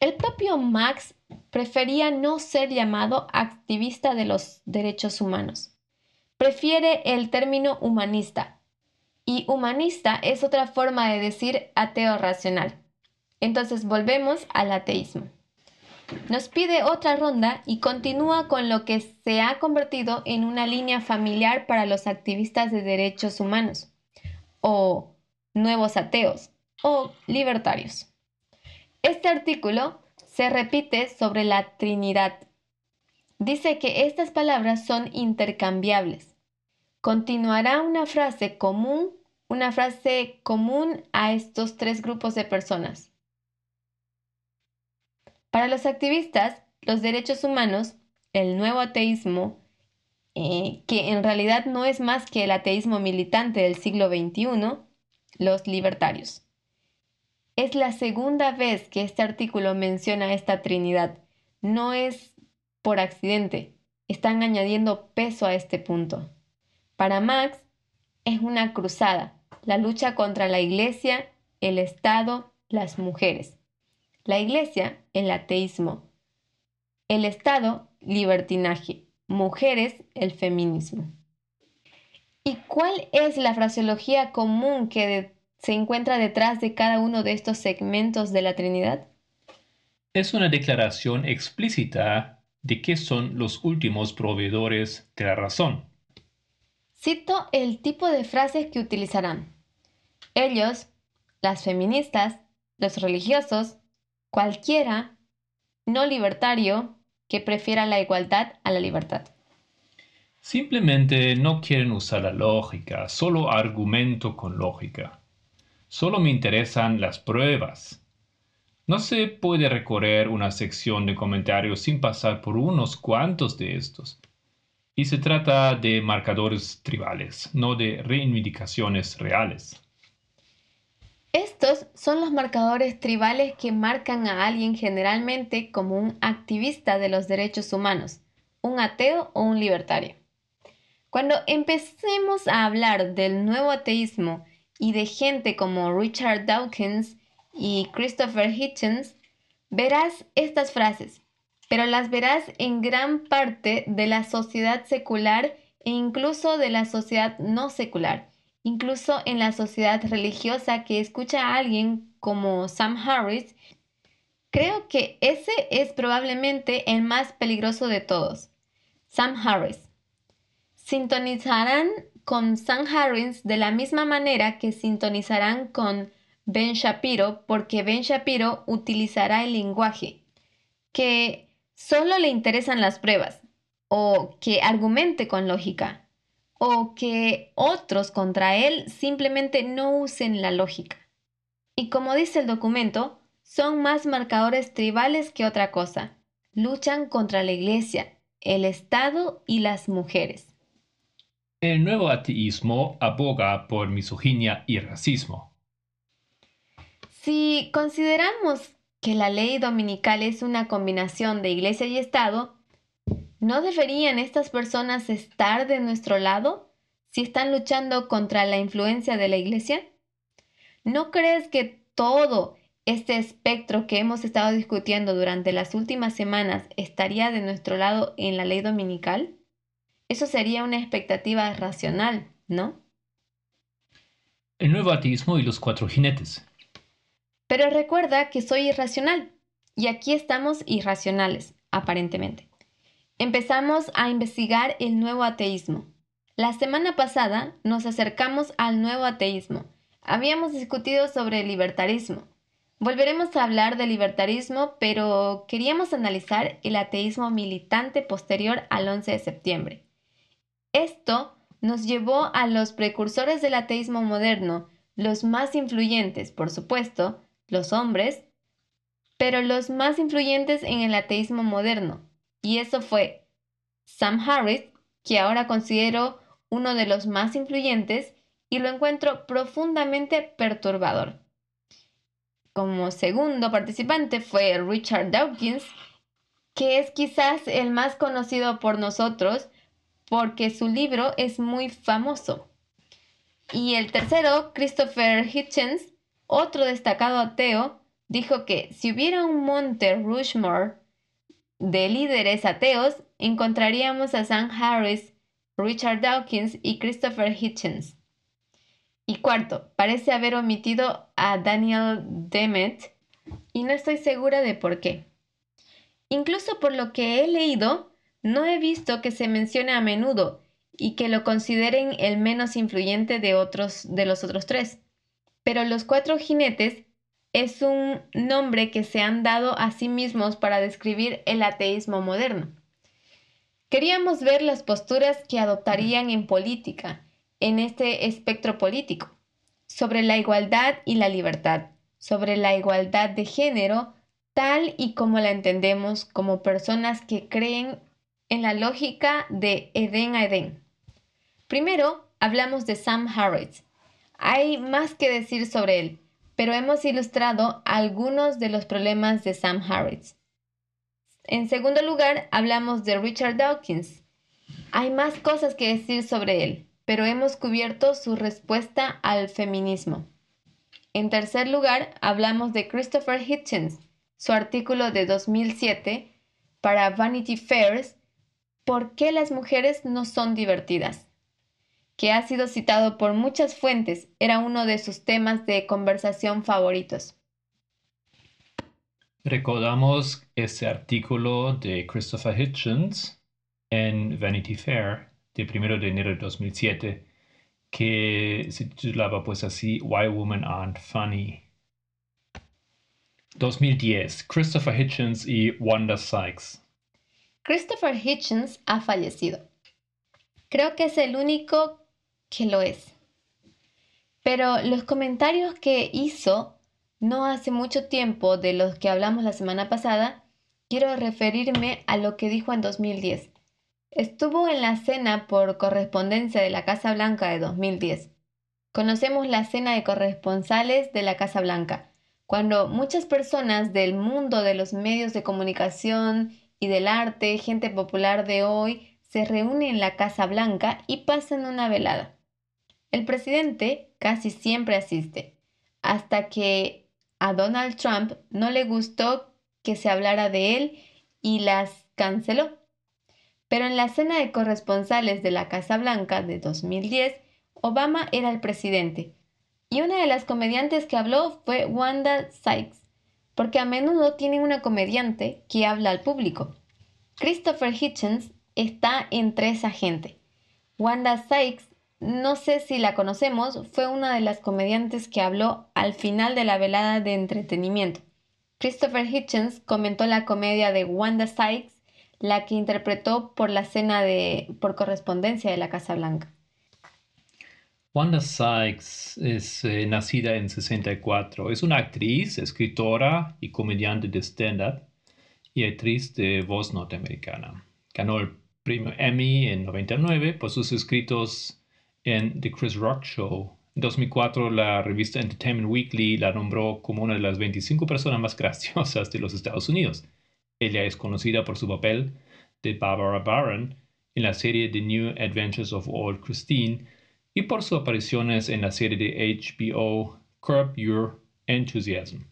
El propio Max prefería no ser llamado activista de los derechos humanos. Prefiere el término humanista. Y humanista es otra forma de decir ateo racional. Entonces volvemos al ateísmo. Nos pide otra ronda y continúa con lo que se ha convertido en una línea familiar para los activistas de derechos humanos, o nuevos ateos, o libertarios. Este artículo se repite sobre la Trinidad. Dice que estas palabras son intercambiables. Continuará una frase común, una frase común a estos tres grupos de personas. Para los activistas, los derechos humanos, el nuevo ateísmo, eh, que en realidad no es más que el ateísmo militante del siglo XXI, los libertarios. Es la segunda vez que este artículo menciona esta Trinidad. No es por accidente, están añadiendo peso a este punto. Para Max es una cruzada, la lucha contra la Iglesia, el Estado, las mujeres. La Iglesia, el ateísmo. El Estado, libertinaje, mujeres, el feminismo. ¿Y cuál es la fraseología común que se encuentra detrás de cada uno de estos segmentos de la Trinidad? Es una declaración explícita de que son los últimos proveedores de la razón. Cito el tipo de frases que utilizarán. Ellos, las feministas, los religiosos, cualquiera no libertario que prefiera la igualdad a la libertad. Simplemente no quieren usar la lógica, solo argumento con lógica. Solo me interesan las pruebas. No se puede recorrer una sección de comentarios sin pasar por unos cuantos de estos. Y se trata de marcadores tribales, no de reivindicaciones reales. Estos son los marcadores tribales que marcan a alguien generalmente como un activista de los derechos humanos, un ateo o un libertario. Cuando empecemos a hablar del nuevo ateísmo y de gente como Richard Dawkins y Christopher Hitchens, verás estas frases, pero las verás en gran parte de la sociedad secular e incluso de la sociedad no secular incluso en la sociedad religiosa que escucha a alguien como Sam Harris, creo que ese es probablemente el más peligroso de todos. Sam Harris. Sintonizarán con Sam Harris de la misma manera que sintonizarán con Ben Shapiro porque Ben Shapiro utilizará el lenguaje, que solo le interesan las pruebas o que argumente con lógica o que otros contra él simplemente no usen la lógica. Y como dice el documento, son más marcadores tribales que otra cosa. Luchan contra la iglesia, el Estado y las mujeres. El nuevo ateísmo aboga por misoginia y racismo. Si consideramos que la ley dominical es una combinación de iglesia y Estado, ¿No deberían estas personas estar de nuestro lado si están luchando contra la influencia de la Iglesia? ¿No crees que todo este espectro que hemos estado discutiendo durante las últimas semanas estaría de nuestro lado en la ley dominical? Eso sería una expectativa racional, ¿no? El nuevo ateísmo y los cuatro jinetes. Pero recuerda que soy irracional y aquí estamos irracionales, aparentemente empezamos a investigar el nuevo ateísmo. La semana pasada nos acercamos al nuevo ateísmo. Habíamos discutido sobre el libertarismo. Volveremos a hablar del libertarismo, pero queríamos analizar el ateísmo militante posterior al 11 de septiembre. Esto nos llevó a los precursores del ateísmo moderno, los más influyentes, por supuesto, los hombres, pero los más influyentes en el ateísmo moderno, y eso fue Sam Harris, que ahora considero uno de los más influyentes y lo encuentro profundamente perturbador. Como segundo participante fue Richard Dawkins, que es quizás el más conocido por nosotros porque su libro es muy famoso. Y el tercero, Christopher Hitchens, otro destacado ateo, dijo que si hubiera un monte Rushmore de líderes ateos, encontraríamos a Sam Harris, Richard Dawkins y Christopher Hitchens. Y cuarto, parece haber omitido a Daniel Demmett y no estoy segura de por qué. Incluso por lo que he leído, no he visto que se mencione a menudo y que lo consideren el menos influyente de, otros, de los otros tres. Pero los cuatro jinetes es un nombre que se han dado a sí mismos para describir el ateísmo moderno. Queríamos ver las posturas que adoptarían en política, en este espectro político, sobre la igualdad y la libertad, sobre la igualdad de género, tal y como la entendemos como personas que creen en la lógica de Edén a Edén. Primero, hablamos de Sam Harris. Hay más que decir sobre él pero hemos ilustrado algunos de los problemas de Sam Harris. En segundo lugar, hablamos de Richard Dawkins. Hay más cosas que decir sobre él, pero hemos cubierto su respuesta al feminismo. En tercer lugar, hablamos de Christopher Hitchens, su artículo de 2007 para Vanity Fairs ¿Por qué las mujeres no son divertidas? que ha sido citado por muchas fuentes, era uno de sus temas de conversación favoritos. Recordamos ese artículo de Christopher Hitchens en Vanity Fair de 1 de enero de 2007 que se titulaba pues así Why Women Aren't Funny. 2010, Christopher Hitchens y Wanda Sykes. Christopher Hitchens ha fallecido. Creo que es el único que lo es. Pero los comentarios que hizo no hace mucho tiempo de los que hablamos la semana pasada, quiero referirme a lo que dijo en 2010. Estuvo en la cena por correspondencia de la Casa Blanca de 2010. Conocemos la cena de corresponsales de la Casa Blanca, cuando muchas personas del mundo de los medios de comunicación y del arte, gente popular de hoy, se reúne en la Casa Blanca y pasan una velada. El presidente casi siempre asiste, hasta que a Donald Trump no le gustó que se hablara de él y las canceló. Pero en la cena de corresponsales de la Casa Blanca de 2010, Obama era el presidente, y una de las comediantes que habló fue Wanda Sykes, porque a menudo tienen una comediante que habla al público. Christopher Hitchens está entre esa gente. Wanda Sykes, no sé si la conocemos, fue una de las comediantes que habló al final de la velada de entretenimiento. Christopher Hitchens comentó la comedia de Wanda Sykes, la que interpretó por la cena de por correspondencia de la Casa Blanca. Wanda Sykes es eh, nacida en 64. Es una actriz, escritora y comediante de stand-up y actriz de voz norteamericana. Ganó el premio Emmy en 99 por sus escritos en The Chris Rock Show. En 2004 la revista Entertainment Weekly la nombró como una de las 25 personas más [LAUGHS] graciosas de los Estados Unidos. Ella es conocida por su papel de Barbara Barron en la serie The New Adventures of Old Christine y por sus apariciones en la serie de HBO Curb Your Enthusiasm.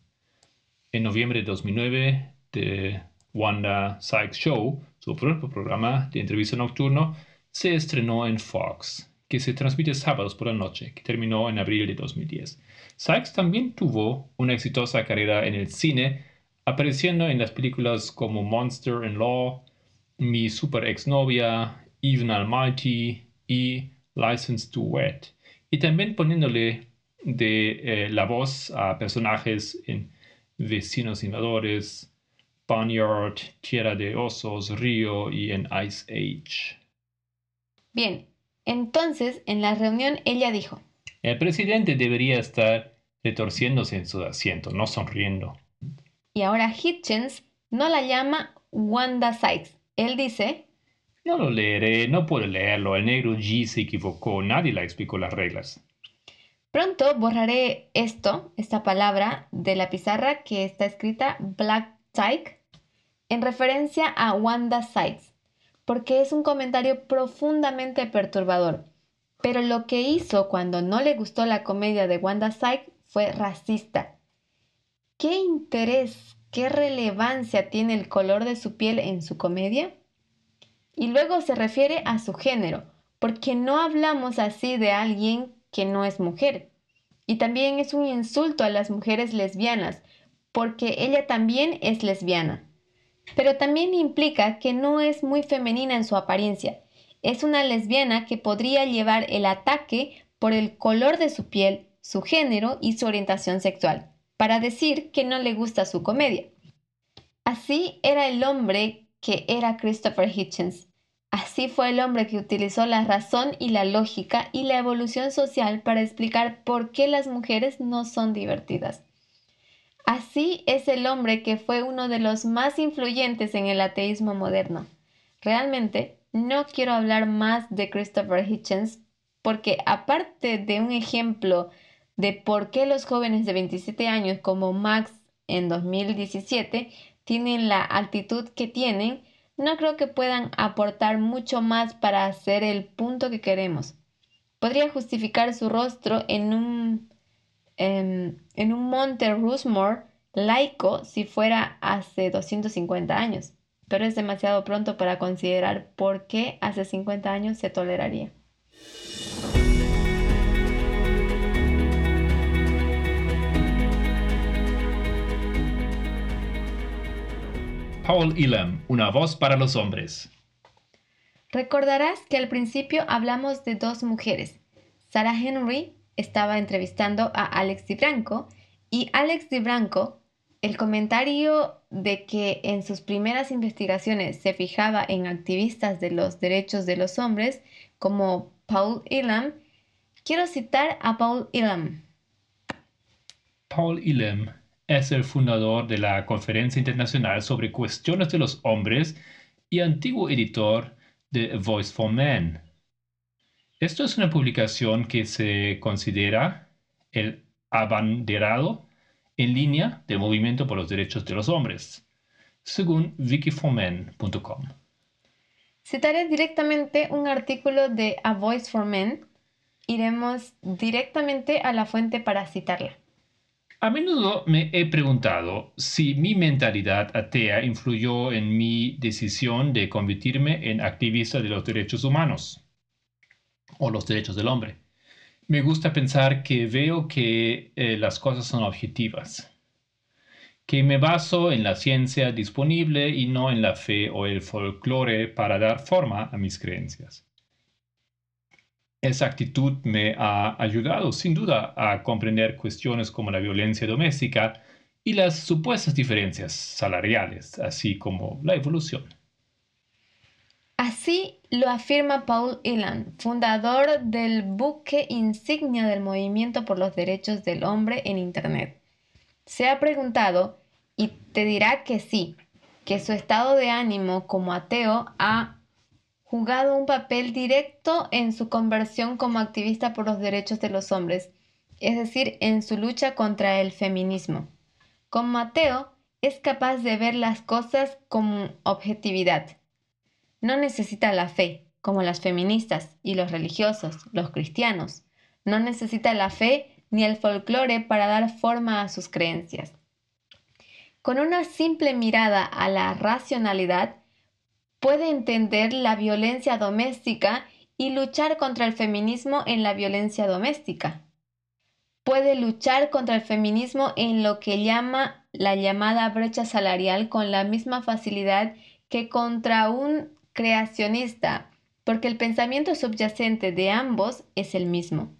En noviembre de 2009, The Wanda Sykes Show, su propio programa de entrevista nocturno, se estrenó en Fox, que se transmite sábados por la noche, que terminó en abril de 2010. Sykes también tuvo una exitosa carrera en el cine, apareciendo en las películas como Monster in Law, Mi Super Exnovia, Even Almighty y License to Wed, y también poniéndole de eh, la voz a personajes en Vecinos Invadores, Barnyard, Tierra de Osos, Río y en Ice Age. Bien, entonces en la reunión ella dijo, El presidente debería estar retorciéndose en su asiento, no sonriendo. Y ahora Hitchens no la llama Wanda Sykes. Él dice, no lo leeré, no puedo leerlo. El negro G se equivocó, nadie le explicó las reglas. Pronto borraré esto, esta palabra, de la pizarra que está escrita Black Tyke en referencia a Wanda Sykes, porque es un comentario profundamente perturbador. Pero lo que hizo cuando no le gustó la comedia de Wanda Sykes fue racista. ¿Qué interés, qué relevancia tiene el color de su piel en su comedia? Y luego se refiere a su género, porque no hablamos así de alguien que no es mujer. Y también es un insulto a las mujeres lesbianas, porque ella también es lesbiana. Pero también implica que no es muy femenina en su apariencia. Es una lesbiana que podría llevar el ataque por el color de su piel, su género y su orientación sexual, para decir que no le gusta su comedia. Así era el hombre que era Christopher Hitchens. Así fue el hombre que utilizó la razón y la lógica y la evolución social para explicar por qué las mujeres no son divertidas. Así es el hombre que fue uno de los más influyentes en el ateísmo moderno. Realmente no quiero hablar más de Christopher Hitchens porque aparte de un ejemplo de por qué los jóvenes de 27 años como Max en 2017 tienen la actitud que tienen, no creo que puedan aportar mucho más para hacer el punto que queremos. Podría justificar su rostro en un, en, un monte Rushmore laico si fuera hace 250 años. pero es demasiado pronto para considerar por qué hace 50 años se toleraría. Paul Elam, una voz para los hombres. Recordarás que al principio hablamos de dos mujeres. Sarah Henry estaba entrevistando a Alex DiBranco y Alex DiBranco, el comentario de que en sus primeras investigaciones se fijaba en activistas de los derechos de los hombres como Paul Elam, quiero citar a Paul Elam. Paul Elam es el fundador de la Conferencia Internacional sobre Cuestiones de los Hombres y antiguo editor de Voice for Men. Esto es una publicación que se considera el abanderado en línea del movimiento por los derechos de los hombres, según wikiformen.com. Citaré directamente un artículo de A Voice for Men. Iremos directamente a la fuente para citarla. A menudo me he preguntado si mi mentalidad atea influyó en mi decisión de convertirme en activista de los derechos humanos o los derechos del hombre. Me gusta pensar que veo que eh, las cosas son objetivas, que me baso en la ciencia disponible y no en la fe o el folclore para dar forma a mis creencias. Esa actitud me ha ayudado sin duda a comprender cuestiones como la violencia doméstica y las supuestas diferencias salariales, así como la evolución. Así lo afirma Paul Elan, fundador del buque insignia del movimiento por los derechos del hombre en Internet. Se ha preguntado y te dirá que sí, que su estado de ánimo como ateo ha jugado un papel directo en su conversión como activista por los derechos de los hombres, es decir, en su lucha contra el feminismo. Como Mateo, es capaz de ver las cosas con objetividad. No necesita la fe, como las feministas y los religiosos, los cristianos. No necesita la fe ni el folclore para dar forma a sus creencias. Con una simple mirada a la racionalidad, puede entender la violencia doméstica y luchar contra el feminismo en la violencia doméstica. Puede luchar contra el feminismo en lo que llama la llamada brecha salarial con la misma facilidad que contra un creacionista, porque el pensamiento subyacente de ambos es el mismo.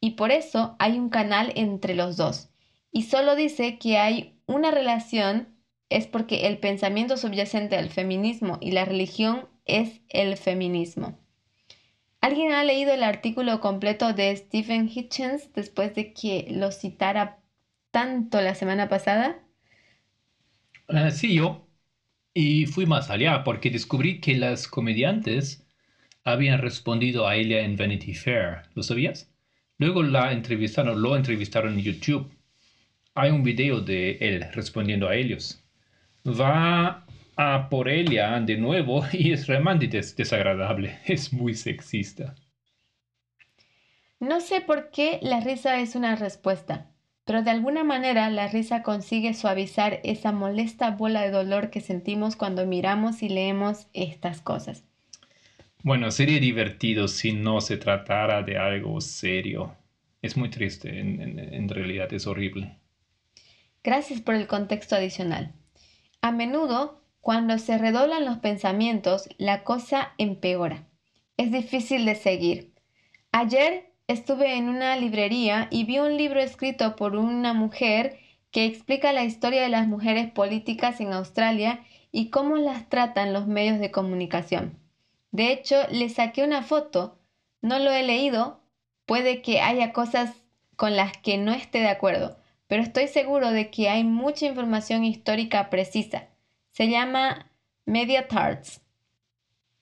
Y por eso hay un canal entre los dos. Y solo dice que hay una relación es porque el pensamiento subyacente al feminismo y la religión es el feminismo. ¿Alguien ha leído el artículo completo de Stephen Hitchens después de que lo citara tanto la semana pasada? Ah, sí, yo. Y fui más allá porque descubrí que las comediantes habían respondido a ella en Vanity Fair. ¿Lo sabías? Luego la entrevistaron, lo entrevistaron en YouTube. Hay un video de él respondiendo a ellos va a por ella de nuevo [LAUGHS] y es realmente desagradable, [LAUGHS] es muy sexista. No sé por qué la risa es una respuesta, pero de alguna manera la risa consigue suavizar esa molesta bola de dolor que sentimos cuando miramos y leemos estas cosas. Bueno, sería divertido si no se tratara de algo serio. Es muy triste, en realidad es horrible. Gracias por el contexto adicional. A menudo, cuando se redoblan los pensamientos, la cosa empeora. Es difícil de seguir. Ayer estuve en una librería y vi un libro escrito por una mujer que explica la historia de las mujeres políticas en Australia y cómo las tratan los medios de comunicación. De hecho, le saqué una foto. No lo he leído. Puede que haya cosas con las que no esté de acuerdo, pero estoy seguro de que hay mucha información histórica precisa. Se llama Media Tarts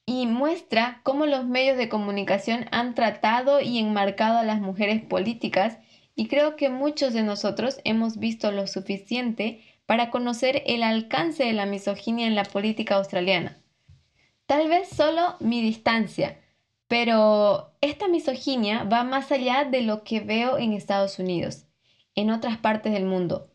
y muestra cómo los medios de comunicación han tratado y enmarcado a las mujeres políticas y creo que muchos de nosotros hemos visto lo suficiente para conocer el alcance de la misoginia en la política australiana. Tal vez solo mi distancia, pero esta misoginia va más allá de lo que veo en Estados Unidos en otras partes del mundo.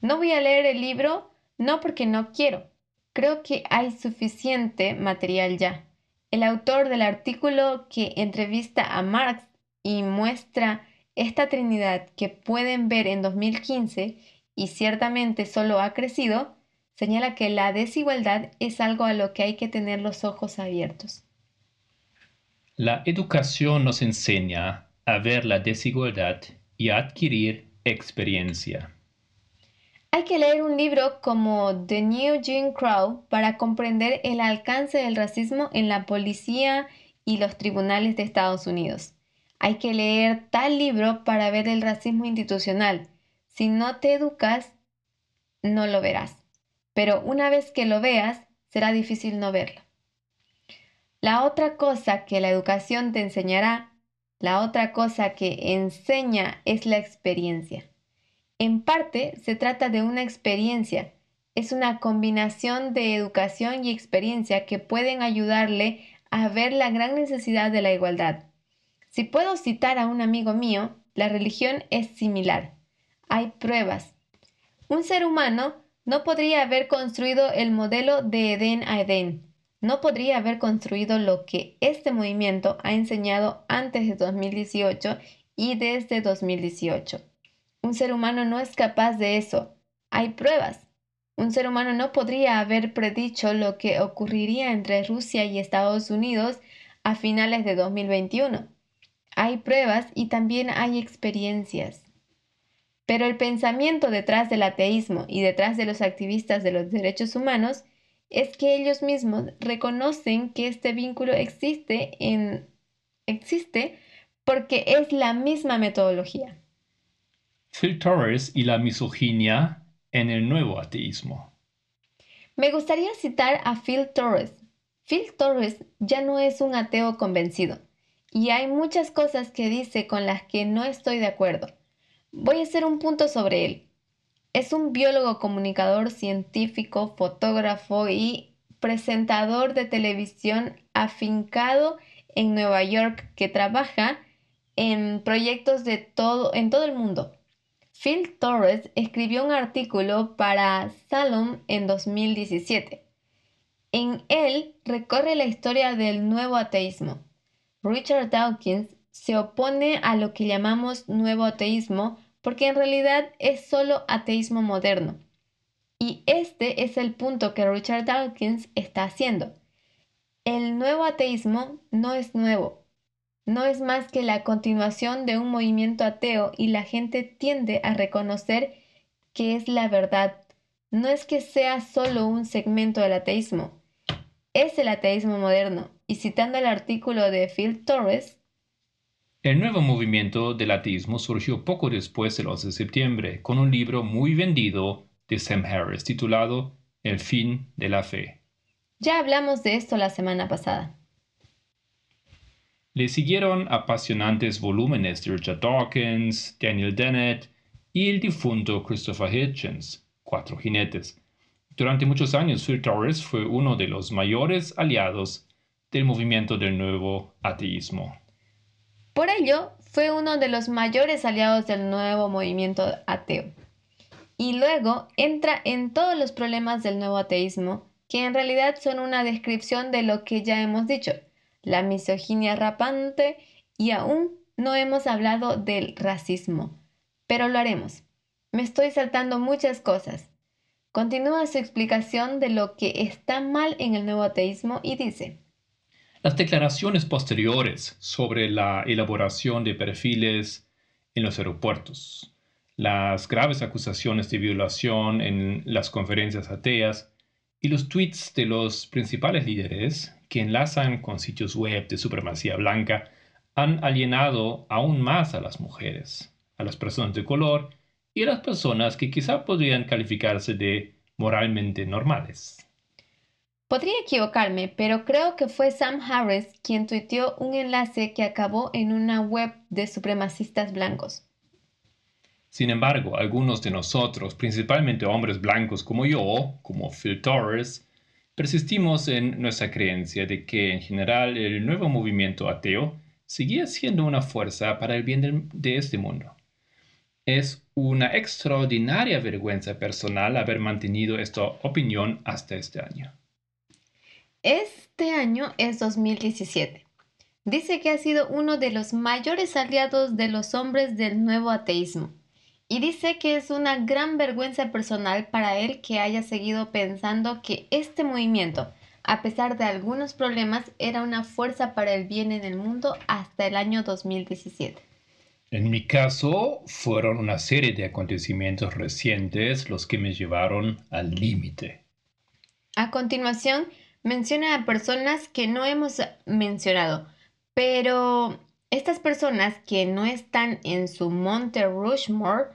No voy a leer el libro no porque no quiero. creo que hay suficiente material ya. El autor del artículo que entrevista a Marx y muestra esta trinidad que pueden ver en 2015 y ciertamente solo ha crecido, señala que la desigualdad es algo a lo que hay que tener los ojos abiertos. La educación nos enseña a ver la desigualdad y a adquirir experiencia. Hay que leer un libro como The New Jim Crow para comprender el alcance del racismo en la policía y los tribunales de Estados Unidos. Hay que leer tal libro para ver el racismo institucional. Si no te educas, no lo verás. Pero una vez que lo veas, será difícil no verlo. La otra cosa que la educación te enseñará, la otra cosa que enseña es la experiencia. En parte se trata de una experiencia, es una combinación de educación y experiencia que pueden ayudarle a ver la gran necesidad de la igualdad. Si puedo citar a un amigo mío, la religión es similar. Hay pruebas. Un ser humano no podría haber construido el modelo de Edén a Edén. No podría haber construido lo que este movimiento ha enseñado antes de 2018 y desde 2018. Un ser humano no es capaz de eso. Hay pruebas. Un ser humano no podría haber predicho lo que ocurriría entre Rusia y Estados Unidos a finales de 2021. Hay pruebas y también hay experiencias. Pero el pensamiento detrás del ateísmo y detrás de los activistas de los derechos humanos es que ellos mismos reconocen que este vínculo existe en existe porque es la misma metodología. Phil Torres y la misoginia en el nuevo ateísmo. Me gustaría citar a Phil Torres. Phil Torres ya no es un ateo convencido y hay muchas cosas que dice con las que no estoy de acuerdo. Voy a hacer un punto sobre él. Es un biólogo, comunicador, científico, fotógrafo y presentador de televisión afincado en Nueva York que trabaja en proyectos de todo, en todo el mundo. Phil Torres escribió un artículo para Salon en 2017. En él recorre la historia del nuevo ateísmo. Richard Dawkins se opone a lo que llamamos nuevo ateísmo porque en realidad es solo ateísmo moderno. Y este es el punto que Richard Dawkins está haciendo. El nuevo ateísmo no es nuevo, no es más que la continuación de un movimiento ateo y la gente tiende a reconocer que es la verdad. No es que sea solo un segmento del ateísmo, es el ateísmo moderno. Y citando el artículo de Phil Torres, el nuevo movimiento del ateísmo surgió poco después del 11 de septiembre con un libro muy vendido de Sam Harris titulado El fin de la fe. Ya hablamos de esto la semana pasada. Le siguieron apasionantes volúmenes de Richard Dawkins, Daniel Dennett y el difunto Christopher Hitchens, Cuatro Jinetes. Durante muchos años, Phil Torres fue uno de los mayores aliados del movimiento del nuevo ateísmo. Por ello, fue uno de los mayores aliados del nuevo movimiento ateo. Y luego entra en todos los problemas del nuevo ateísmo, que en realidad son una descripción de lo que ya hemos dicho, la misoginia rapante y aún no hemos hablado del racismo, pero lo haremos. Me estoy saltando muchas cosas. Continúa su explicación de lo que está mal en el nuevo ateísmo y dice, las declaraciones posteriores sobre la elaboración de perfiles en los aeropuertos, las graves acusaciones de violación en las conferencias ateas y los tweets de los principales líderes que enlazan con sitios web de supremacía blanca han alienado aún más a las mujeres, a las personas de color y a las personas que quizá podrían calificarse de moralmente normales. Podría equivocarme, pero creo que fue Sam Harris quien tuiteó un enlace que acabó en una web de supremacistas blancos. Sin embargo, algunos de nosotros, principalmente hombres blancos como yo, como Phil Torres, persistimos en nuestra creencia de que en general el nuevo movimiento ateo seguía siendo una fuerza para el bien de, este mundo. Es una extraordinaria vergüenza personal haber mantenido esta opinión hasta este año. Este año es 2017. Dice que ha sido uno de los mayores aliados de los hombres del nuevo ateísmo. Y dice que es una gran vergüenza personal para él que haya seguido pensando que este movimiento, a pesar de algunos problemas, era una fuerza para el bien en el mundo hasta el año 2017. En mi caso, fueron una serie de acontecimientos recientes los que me llevaron al límite. A continuación, menciona a personas que no hemos mencionado, pero estas personas que no están en su monte Rushmore,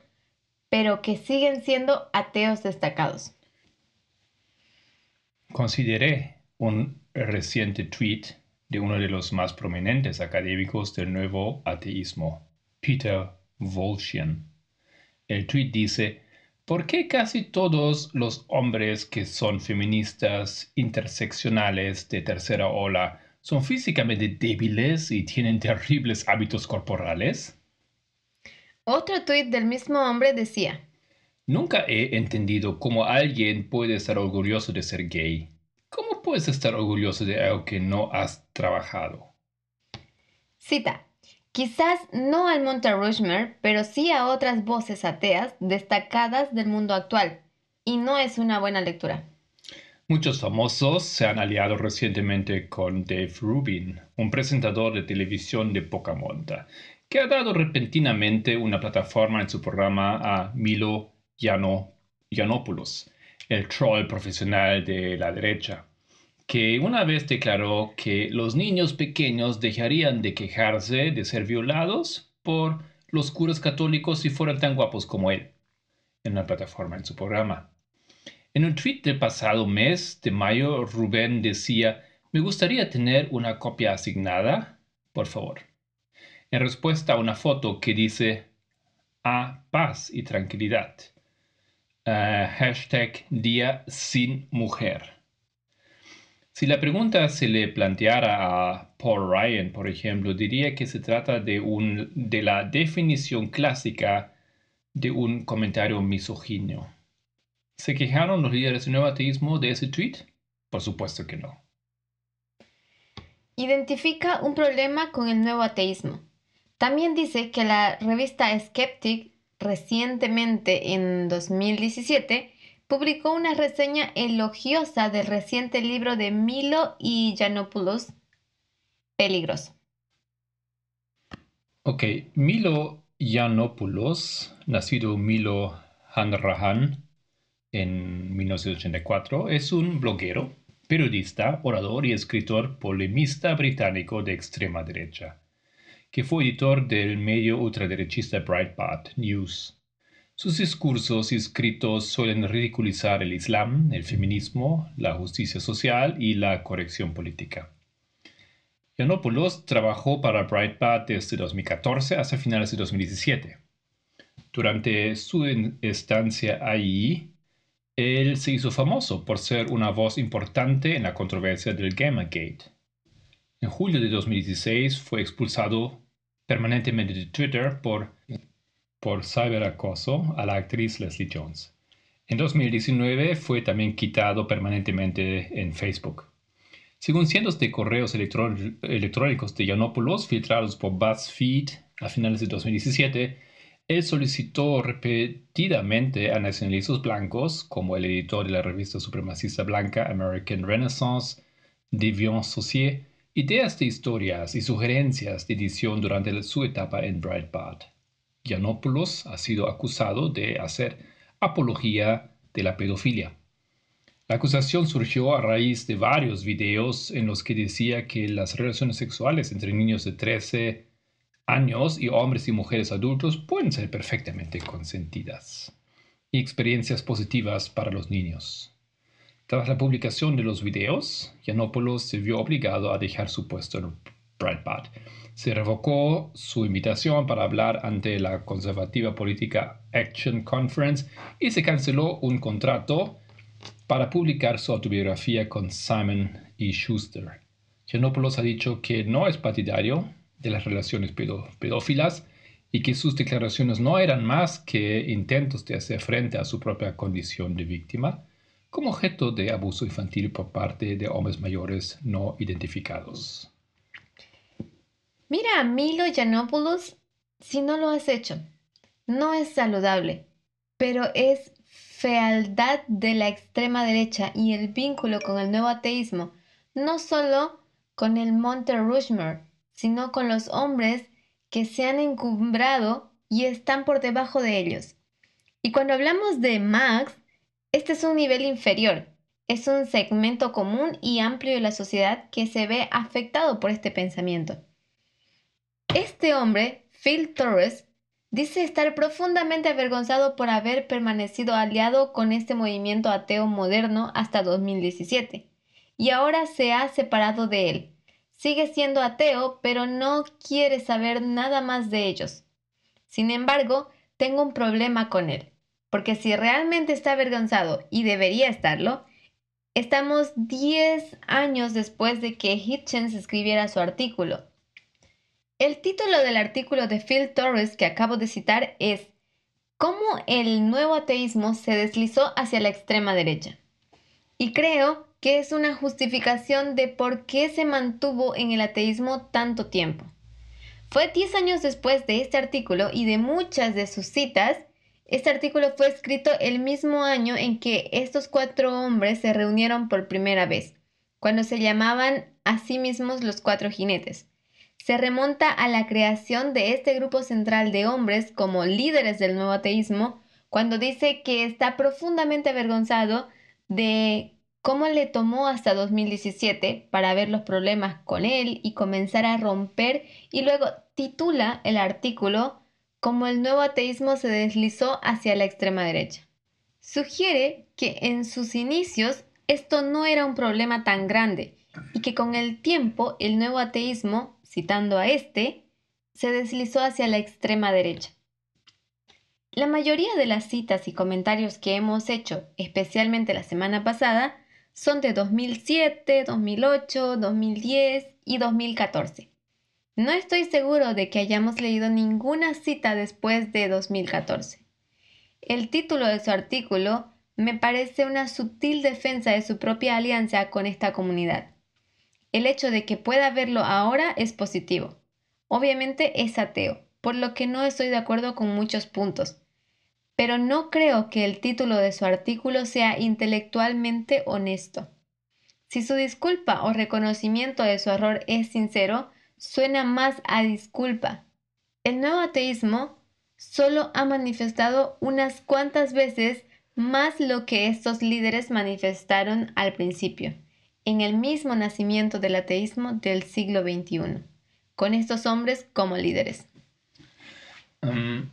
pero que siguen siendo ateos destacados. Consideré un reciente tweet de uno de los más prominentes académicos del nuevo ateísmo, Peter Volshian. El tweet dice, ¿por qué casi todos los hombres que son feministas interseccionales de tercera ola son físicamente débiles y tienen terribles hábitos corporales? Otro tuit del mismo hombre decía, Nunca he entendido cómo alguien puede estar orgulloso de ser gay. ¿Cómo puedes estar orgulloso de algo que no has trabajado? Cita, Quizás no al Monte Rushmore, pero sí a otras voces ateas destacadas del mundo actual, y no es una buena lectura. Muchos famosos se han aliado recientemente con Dave Rubin, un presentador de televisión de poca monta, que ha dado repentinamente una plataforma en su programa a Milo Yiannopoulos, el troll profesional de la derecha que una vez declaró que los niños pequeños dejarían de quejarse de ser violados por los curas católicos si fueran tan guapos como él, en una plataforma en su programa. En un tweet del pasado mes de mayo, Rubén decía, me gustaría tener una copia asignada, por favor. En respuesta a una foto que dice, a paz y tranquilidad. Uh, hashtag día sin mujer. Si la pregunta se le planteara a Paul Ryan, por ejemplo, diría que se trata de, un, de la definición clásica de un comentario misógino. ¿Se quejaron los líderes del nuevo ateísmo de ese tweet? Por supuesto que no. Identifica un problema con el nuevo ateísmo. También dice que la revista Skeptic recientemente en 2017 publicó una reseña elogiosa del reciente libro de Milo y Yiannopoulos, Peligroso. Ok, Milo Yiannopoulos, nacido Milo Hanrahan en 1984, es un bloguero, periodista, orador y escritor polemista británico de extrema derecha, que fue editor del medio ultraderechista Breitbart News sus discursos y escritos suelen ridiculizar el Islam, el feminismo, la justicia social y la corrección política. Yiannopoulos trabajó para Breitbart desde 2014 hasta finales de 2017. Durante su estancia ahí, él se hizo famoso por ser una voz importante en la controversia del Gamergate. En julio de 2016 fue expulsado permanentemente de Twitter por por cyberacoso a la actriz Leslie Jones. En 2019 fue también quitado permanentemente en Facebook. Según cientos de correos electrónicos de Yiannopoulos filtrados por BuzzFeed a finales de 2017, él solicitó repetidamente a nacionalistas blancos, como el editor de la revista supremacista blanca American Renaissance, Deviant Socié, ideas de historias y sugerencias de edición durante su etapa en Breitbart. Yiannopoulos ha sido acusado de hacer apología de la pedofilia. La acusación surgió a raíz de varios videos en los que decía que las relaciones sexuales entre niños de 13 años y hombres y mujeres adultos pueden ser perfectamente consentidas y experiencias positivas para los niños. Tras la publicación de los videos, Yiannopoulos se vio obligado a dejar su puesto en Breitbart se revocó su invitación para hablar ante la conservativa política Action Conference y se canceló un contrato para publicar su autobiografía con Simon y Schuster. Giannopoulos ha dicho que no es partidario de las relaciones pedófilas y que sus declaraciones no eran más que intentos de hacer frente a su propia condición de víctima como objeto de abuso infantil por parte de hombres mayores no identificados. Mira a Milo Yiannopoulos si no lo has hecho. No es saludable, pero es fealdad de la extrema derecha y el vínculo con el nuevo ateísmo, no solo con el Monte Rushmore, sino con los hombres que se han encumbrado y están por debajo de ellos. Y cuando hablamos de Max, este es un nivel inferior, es un segmento común y amplio de la sociedad que se ve afectado por este pensamiento. Este hombre, Phil Torres, dice estar profundamente avergonzado por haber permanecido aliado con este movimiento ateo moderno hasta 2017, y ahora se ha separado de él. Sigue siendo ateo, pero no quiere saber nada más de ellos. Sin embargo, tengo un problema con él, porque si realmente está avergonzado y debería estarlo, estamos 10 años después de que Hitchens escribiera su artículo. El título del artículo de Phil Torres que acabo de citar es ¿Cómo el nuevo ateísmo se deslizó hacia la extrema derecha? Y creo que es una justificación de por qué se mantuvo en el ateísmo tanto tiempo. Fue 10 años después de este artículo y de muchas de sus citas, este artículo fue escrito el mismo año en que estos cuatro hombres se reunieron por primera vez, cuando se llamaban a sí mismos los cuatro jinetes. Se remonta a la creación de este grupo central de hombres como líderes del nuevo ateísmo, cuando dice que está profundamente avergonzado de cómo le tomó hasta 2017 para ver los problemas con él y comenzar a romper y luego titula el artículo como el nuevo ateísmo se deslizó hacia la extrema derecha. Sugiere que en sus inicios esto no era un problema tan grande y que con el tiempo el nuevo ateísmo, citando a este, se deslizó hacia la extrema derecha. La mayoría de las citas y comentarios que hemos hecho, especialmente la semana pasada, son de 2007, 2008, 2010 y 2014. No estoy seguro de que hayamos leído ninguna cita después de 2014. El título de su artículo me parece una sutil defensa de su propia alianza con esta comunidad. El hecho de que pueda verlo ahora es positivo. Obviamente es ateo, por lo que no estoy de acuerdo con muchos puntos, pero no creo que el título de su artículo sea intelectualmente honesto. Si su disculpa o reconocimiento de su error es sincero, suena más a disculpa. El nuevo ateísmo solo ha manifestado unas cuantas veces más lo que estos líderes manifestaron al principio, en el mismo nacimiento del ateísmo del siglo XXI, con estos hombres como líderes. Um,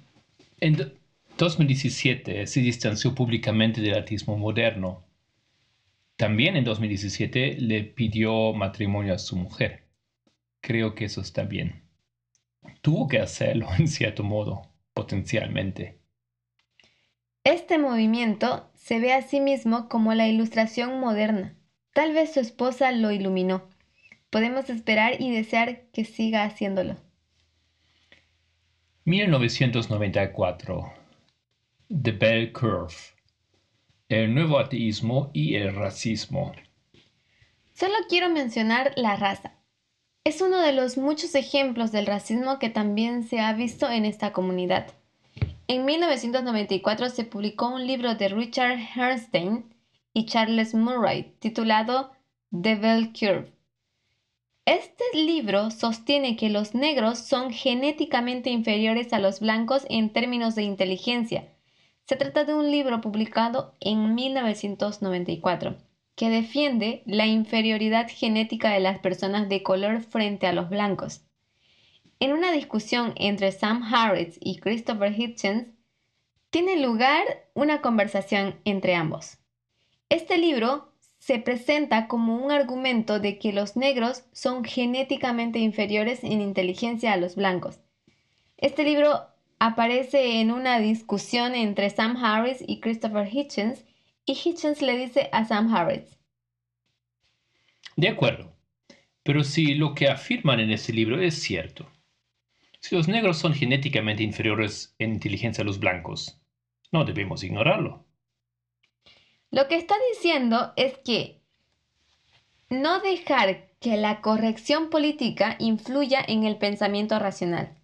2017 se distanció públicamente del ateísmo moderno. También en 2017 le pidió matrimonio a su mujer. Creo que eso está bien. Tuvo que hacerlo [LAUGHS] en cierto modo, potencialmente. Este movimiento se ve a sí mismo como la ilustración moderna. Tal vez su esposa lo iluminó. Podemos esperar y desear que siga haciéndolo. 1994 The Bell Curve, el nuevo ateísmo y el racismo. Solo quiero mencionar la raza. Es uno de los muchos ejemplos del racismo que también se ha visto en esta comunidad. En 1994 se publicó un libro de Richard Herstein y Charles Murray titulado The Bell Curve. Este libro sostiene que los negros son genéticamente inferiores a los blancos en términos de inteligencia, se trata de un libro publicado en 1994 que defiende la inferioridad genética de las personas de color frente a los blancos. En una discusión entre Sam Harris y Christopher Hitchens, tiene lugar una conversación entre ambos. Este libro se presenta como un argumento de que los negros son genéticamente inferiores en inteligencia a los blancos. Este libro aparece en una discusión entre Sam Harris y Christopher Hitchens y Hitchens le dice a Sam Harris. De acuerdo, pero si lo que afirman en ese libro es cierto, Si los negros son genéticamente inferiores en inteligencia a los blancos, no debemos ignorarlo. Lo que está diciendo es que no dejar que la corrección política influya en el pensamiento racional.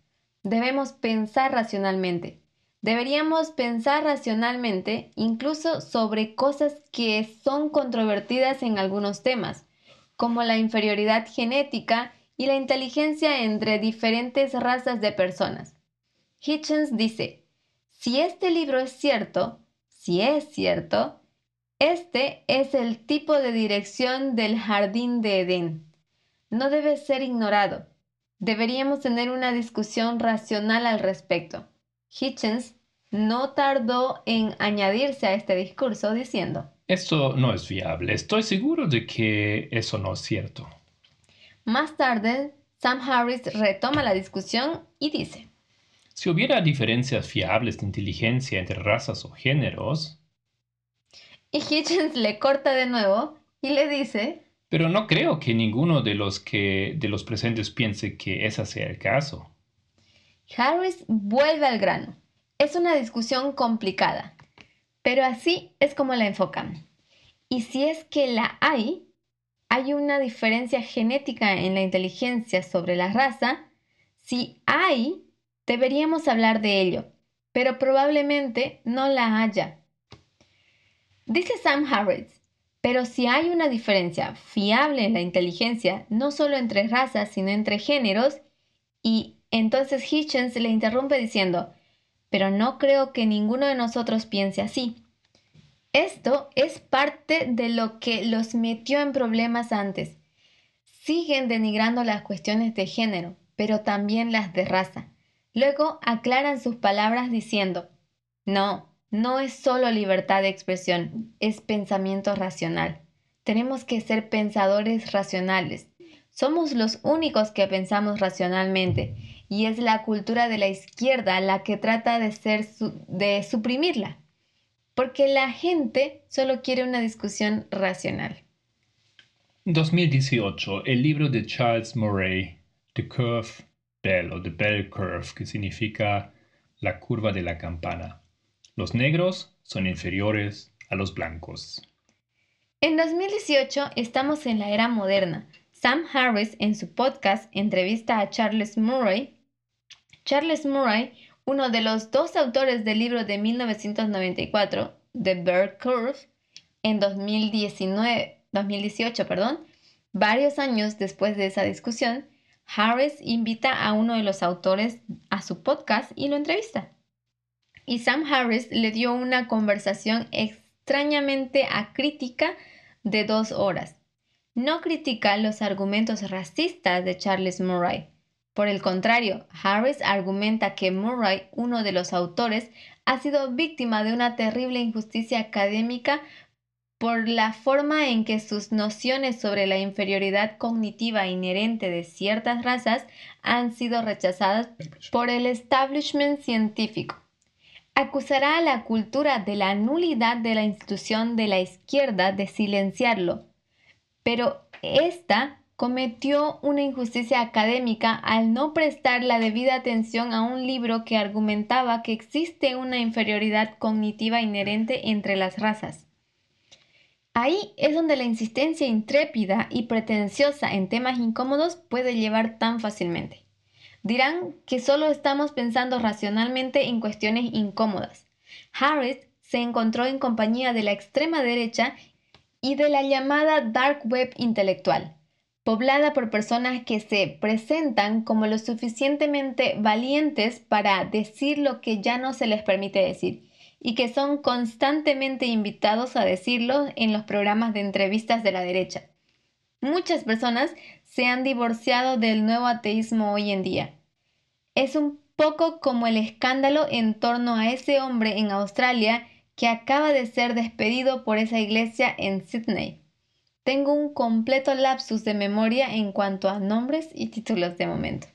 Debemos pensar racionalmente. Deberíamos pensar racionalmente incluso sobre cosas que son controvertidas en algunos temas, como la inferioridad genética y la inteligencia entre diferentes razas de personas. Hitchens dice, si este libro es cierto, si es cierto, este es el tipo de dirección del jardín de Edén. No debe ser ignorado. Deberíamos tener una discusión racional al respecto. Hitchens no tardó en añadirse a este discurso diciendo, Esto no es viable. Estoy seguro de que eso no es cierto. Más tarde, Sam Harris retoma la discusión y dice, Si hubiera diferencias fiables de inteligencia entre razas o géneros... Y Hitchens le corta de nuevo y le dice, Pero no creo que ninguno de los, que, de los presentes piense que ese sea el caso. Harris vuelve al grano. Es una discusión complicada, pero así es como la enfocan. Y si es que la hay, hay una diferencia genética en la inteligencia sobre la raza, si hay, deberíamos hablar de ello, pero probablemente no la haya. Dice Sam Harris, pero si hay una diferencia fiable en la inteligencia, no solo entre razas, sino entre géneros, y entonces Hitchens le interrumpe diciendo, pero no creo que ninguno de nosotros piense así. Esto es parte de lo que los metió en problemas antes. Siguen denigrando las cuestiones de género, pero también las de raza. Luego aclaran sus palabras diciendo, no, no es solo libertad de expresión, es pensamiento racional. Tenemos que ser pensadores racionales. Somos los únicos que pensamos racionalmente y es la cultura de la izquierda la que trata de, ser de suprimirla, porque la gente solo quiere una discusión racional. 2018, el libro de Charles Murray, The Curve Bell o The Bell Curve, que significa la curva de la campana. Los negros son inferiores a los blancos. En 2018 estamos en la era moderna. Sam Harris en su podcast entrevista a Charles Murray Charles Murray, uno de los dos autores del libro de 1994, The Bird Curve, en 2019, 2018, perdón, varios años después de esa discusión, Harris invita a uno de los autores a su podcast y lo entrevista. Y Sam Harris le dio una conversación extrañamente acrítica de dos horas. No critica los argumentos racistas de Charles Murray, por el contrario, Harris argumenta que Murray, uno de los autores, ha sido víctima de una terrible injusticia académica por la forma en que sus nociones sobre la inferioridad cognitiva inherente de ciertas razas han sido rechazadas por el establishment científico. Acusará a la cultura de la nulidad de la institución de la izquierda de silenciarlo, pero esta cometió una injusticia académica al no prestar la debida atención a un libro que argumentaba que existe una inferioridad cognitiva inherente entre las razas. Ahí es donde la insistencia intrépida y pretenciosa en temas incómodos puede llevar tan fácilmente. Dirán que solo estamos pensando racionalmente en cuestiones incómodas. Harris se encontró en compañía de la extrema derecha y de la llamada dark web intelectual poblada por personas que se presentan como lo suficientemente valientes para decir lo que ya no se les permite decir y que son constantemente invitados a decirlo en los programas de entrevistas de la derecha. Muchas personas se han divorciado del nuevo ateísmo hoy en día. Es un poco como el escándalo en torno a ese hombre en Australia que acaba de ser despedido por esa iglesia en Sydney. Tengo un completo lapsus de memoria en cuanto a nombres y títulos de momento.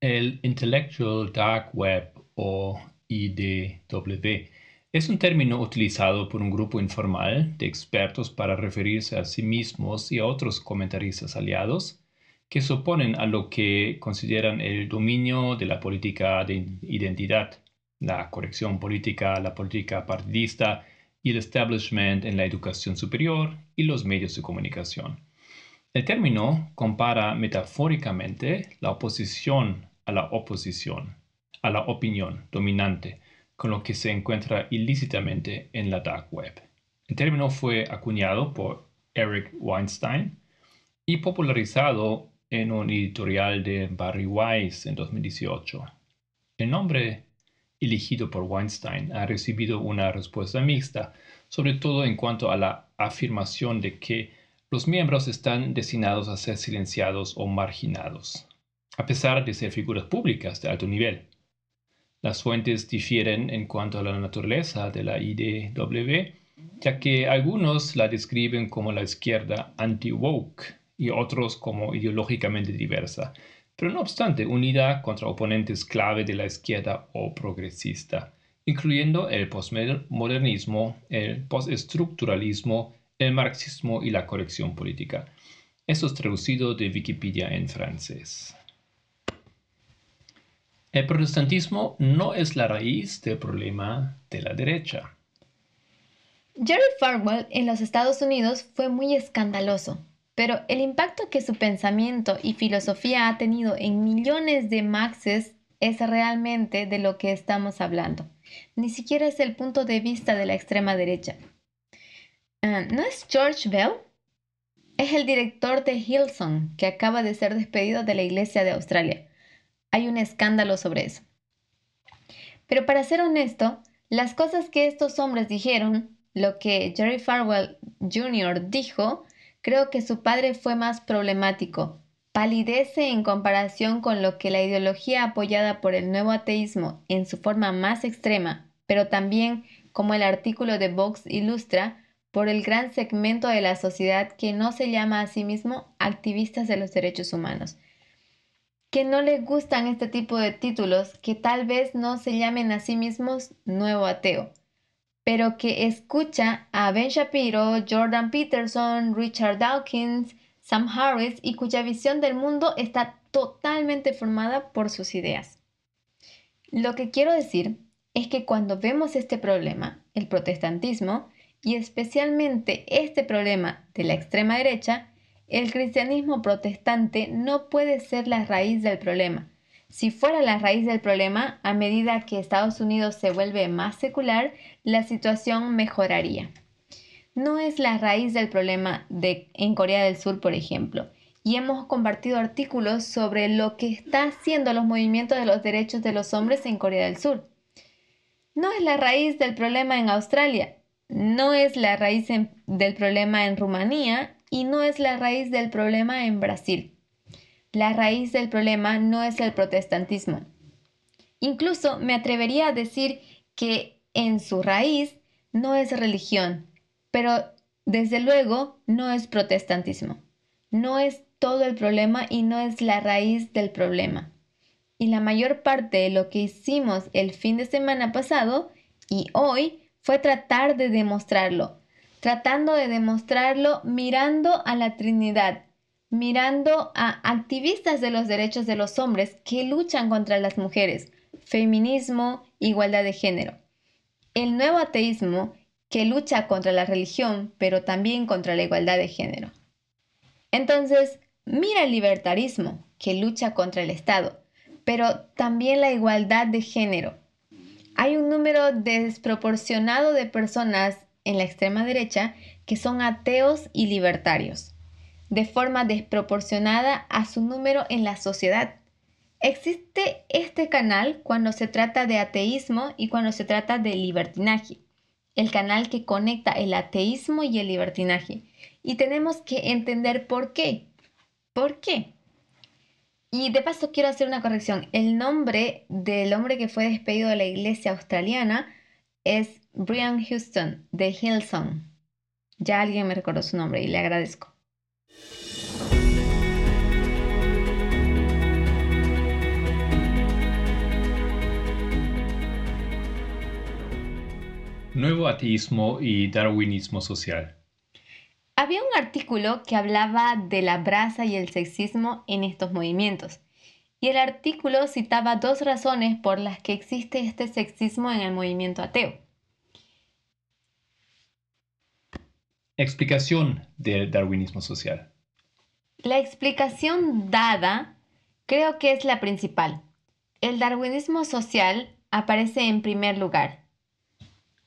El Intellectual Dark Web o IDW es un término utilizado por un grupo informal de expertos para referirse a sí mismos y a otros comentaristas aliados que se oponen a lo que consideran el dominio de la política de identidad, la corrección política, la política partidista y el establishment en la educación superior y los medios de comunicación. El término compara metafóricamente la oposición a la oposición, a la opinión dominante, con lo que se encuentra ilícitamente en la dark web. El término fue acuñado por Eric Weinstein y popularizado en un editorial de Barry Weiss en 2018. El nombre elegido por Weinstein ha recibido una respuesta mixta, sobre todo en cuanto a la afirmación de que los miembros están destinados a ser silenciados o marginados, a pesar de ser figuras públicas de alto nivel. Las fuentes difieren en cuanto a la naturaleza de la IDW, ya que algunos la describen como la izquierda anti-woke y otros como ideológicamente diversa, pero no obstante unida contra oponentes clave de la izquierda o progresista, incluyendo el postmodernismo, el postestructuralismo, el marxismo y la corrección política. Esto es traducido de Wikipedia en francés. El protestantismo no es la raíz del problema de la derecha. Jerry Falwell en los Estados Unidos fue muy escandaloso, pero el impacto que su pensamiento y filosofía ha tenido en millones de maxes es realmente de lo que estamos hablando. Ni siquiera es el punto de vista de la extrema derecha. Ah, ¿No es George Bell? Es el director de Hillsong, que acaba de ser despedido de la Iglesia de Australia. Hay un escándalo sobre eso. Pero para ser honesto, las cosas que estos hombres dijeron, lo que Jerry Farwell Jr. dijo, creo que su padre fue más problemático. Palidece en comparación con lo que la ideología apoyada por el nuevo ateísmo en su forma más extrema, pero también, como el artículo de Vox ilustra, por el gran segmento de la sociedad que no se llama a sí mismo activistas de los derechos humanos, que no le gustan este tipo de títulos, que tal vez no se llamen a sí mismos nuevo ateo, pero que escucha a Ben Shapiro, Jordan Peterson, Richard Dawkins, Sam Harris y cuya visión del mundo está totalmente formada por sus ideas. Lo que quiero decir es que cuando vemos este problema, el protestantismo, y especialmente este problema de la extrema derecha, el cristianismo protestante no puede ser la raíz del problema. Si fuera la raíz del problema, a medida que Estados Unidos se vuelve más secular, la situación mejoraría. No es la raíz del problema en Corea del Sur, por ejemplo, y hemos compartido artículos sobre lo que está haciendo los movimientos de los derechos de los hombres en Corea del Sur. No es la raíz del problema en Australia, no es la raíz del problema en Rumanía y no es la raíz del problema en Brasil. La raíz del problema no es el protestantismo. Incluso me atrevería a decir que en su raíz no es religión, pero desde luego no es protestantismo. No es todo el problema y no es la raíz del problema. Y la mayor parte de lo que hicimos el fin de semana pasado y hoy fue tratar de demostrarlo, tratando de demostrarlo mirando a la Trinidad, mirando a activistas de los derechos de los hombres que luchan contra las mujeres, feminismo, igualdad de género. El nuevo ateísmo que lucha contra la religión, pero también contra la igualdad de género. Entonces, mira el libertarismo, que lucha contra el Estado, pero también la igualdad de género, hay un número desproporcionado de personas en la extrema derecha que son ateos y libertarios, de forma desproporcionada a su número en la sociedad. Existe este canal cuando se trata de ateísmo y cuando se trata de libertinaje, el canal que conecta el ateísmo y el libertinaje. Y tenemos que entender por qué. ¿Por qué? Y de paso quiero hacer una corrección. El nombre del hombre que fue despedido de la iglesia australiana es Brian Houston de Hillsong. Ya alguien me recordó su nombre y le agradezco. Nuevo ateísmo y darwinismo social. Había un artículo que hablaba de la brasa y el sexismo en estos movimientos. Y el artículo citaba dos razones por las que existe este sexismo en el movimiento ateo. Explicación del darwinismo social. La explicación dada creo que es la principal. El darwinismo social aparece en primer lugar.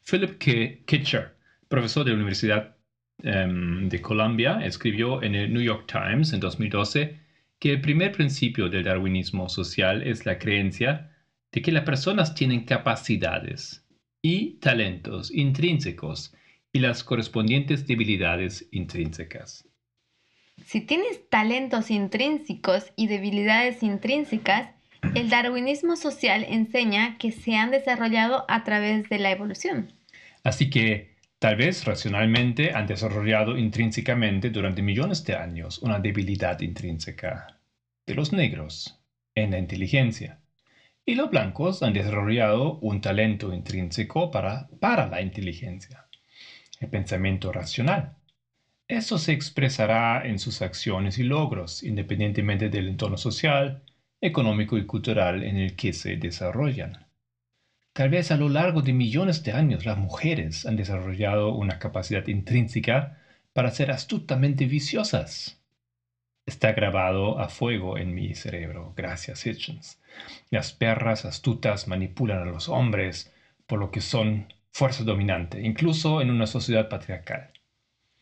Philip K. Kitcher, profesor de la Universidad em, de Columbia, escribió en el New York Times en 2012 que el primer principio del darwinismo social es la creencia de que las personas tienen capacidades y talentos intrínsecos y las correspondientes debilidades intrínsecas. Si tienes talentos intrínsecos y debilidades intrínsecas, el darwinismo social enseña que se han desarrollado a través de la evolución. Así que tal vez racionalmente han desarrollado intrínsecamente durante millones de años una debilidad intrínseca de los negros en la inteligencia. Y los blancos han desarrollado un talento intrínseco para, para la inteligencia, el pensamiento racional. Eso se expresará en sus acciones y logros, independientemente del entorno social, económico y cultural en el que se desarrollan. Tal vez a lo largo de millones de años las mujeres han desarrollado una capacidad intrínseca para ser astutamente viciosas. Está grabado a fuego en mi cerebro, gracias Hitchens. Las perras astutas manipulan a los hombres por lo que son fuerza dominante, incluso en una sociedad patriarcal.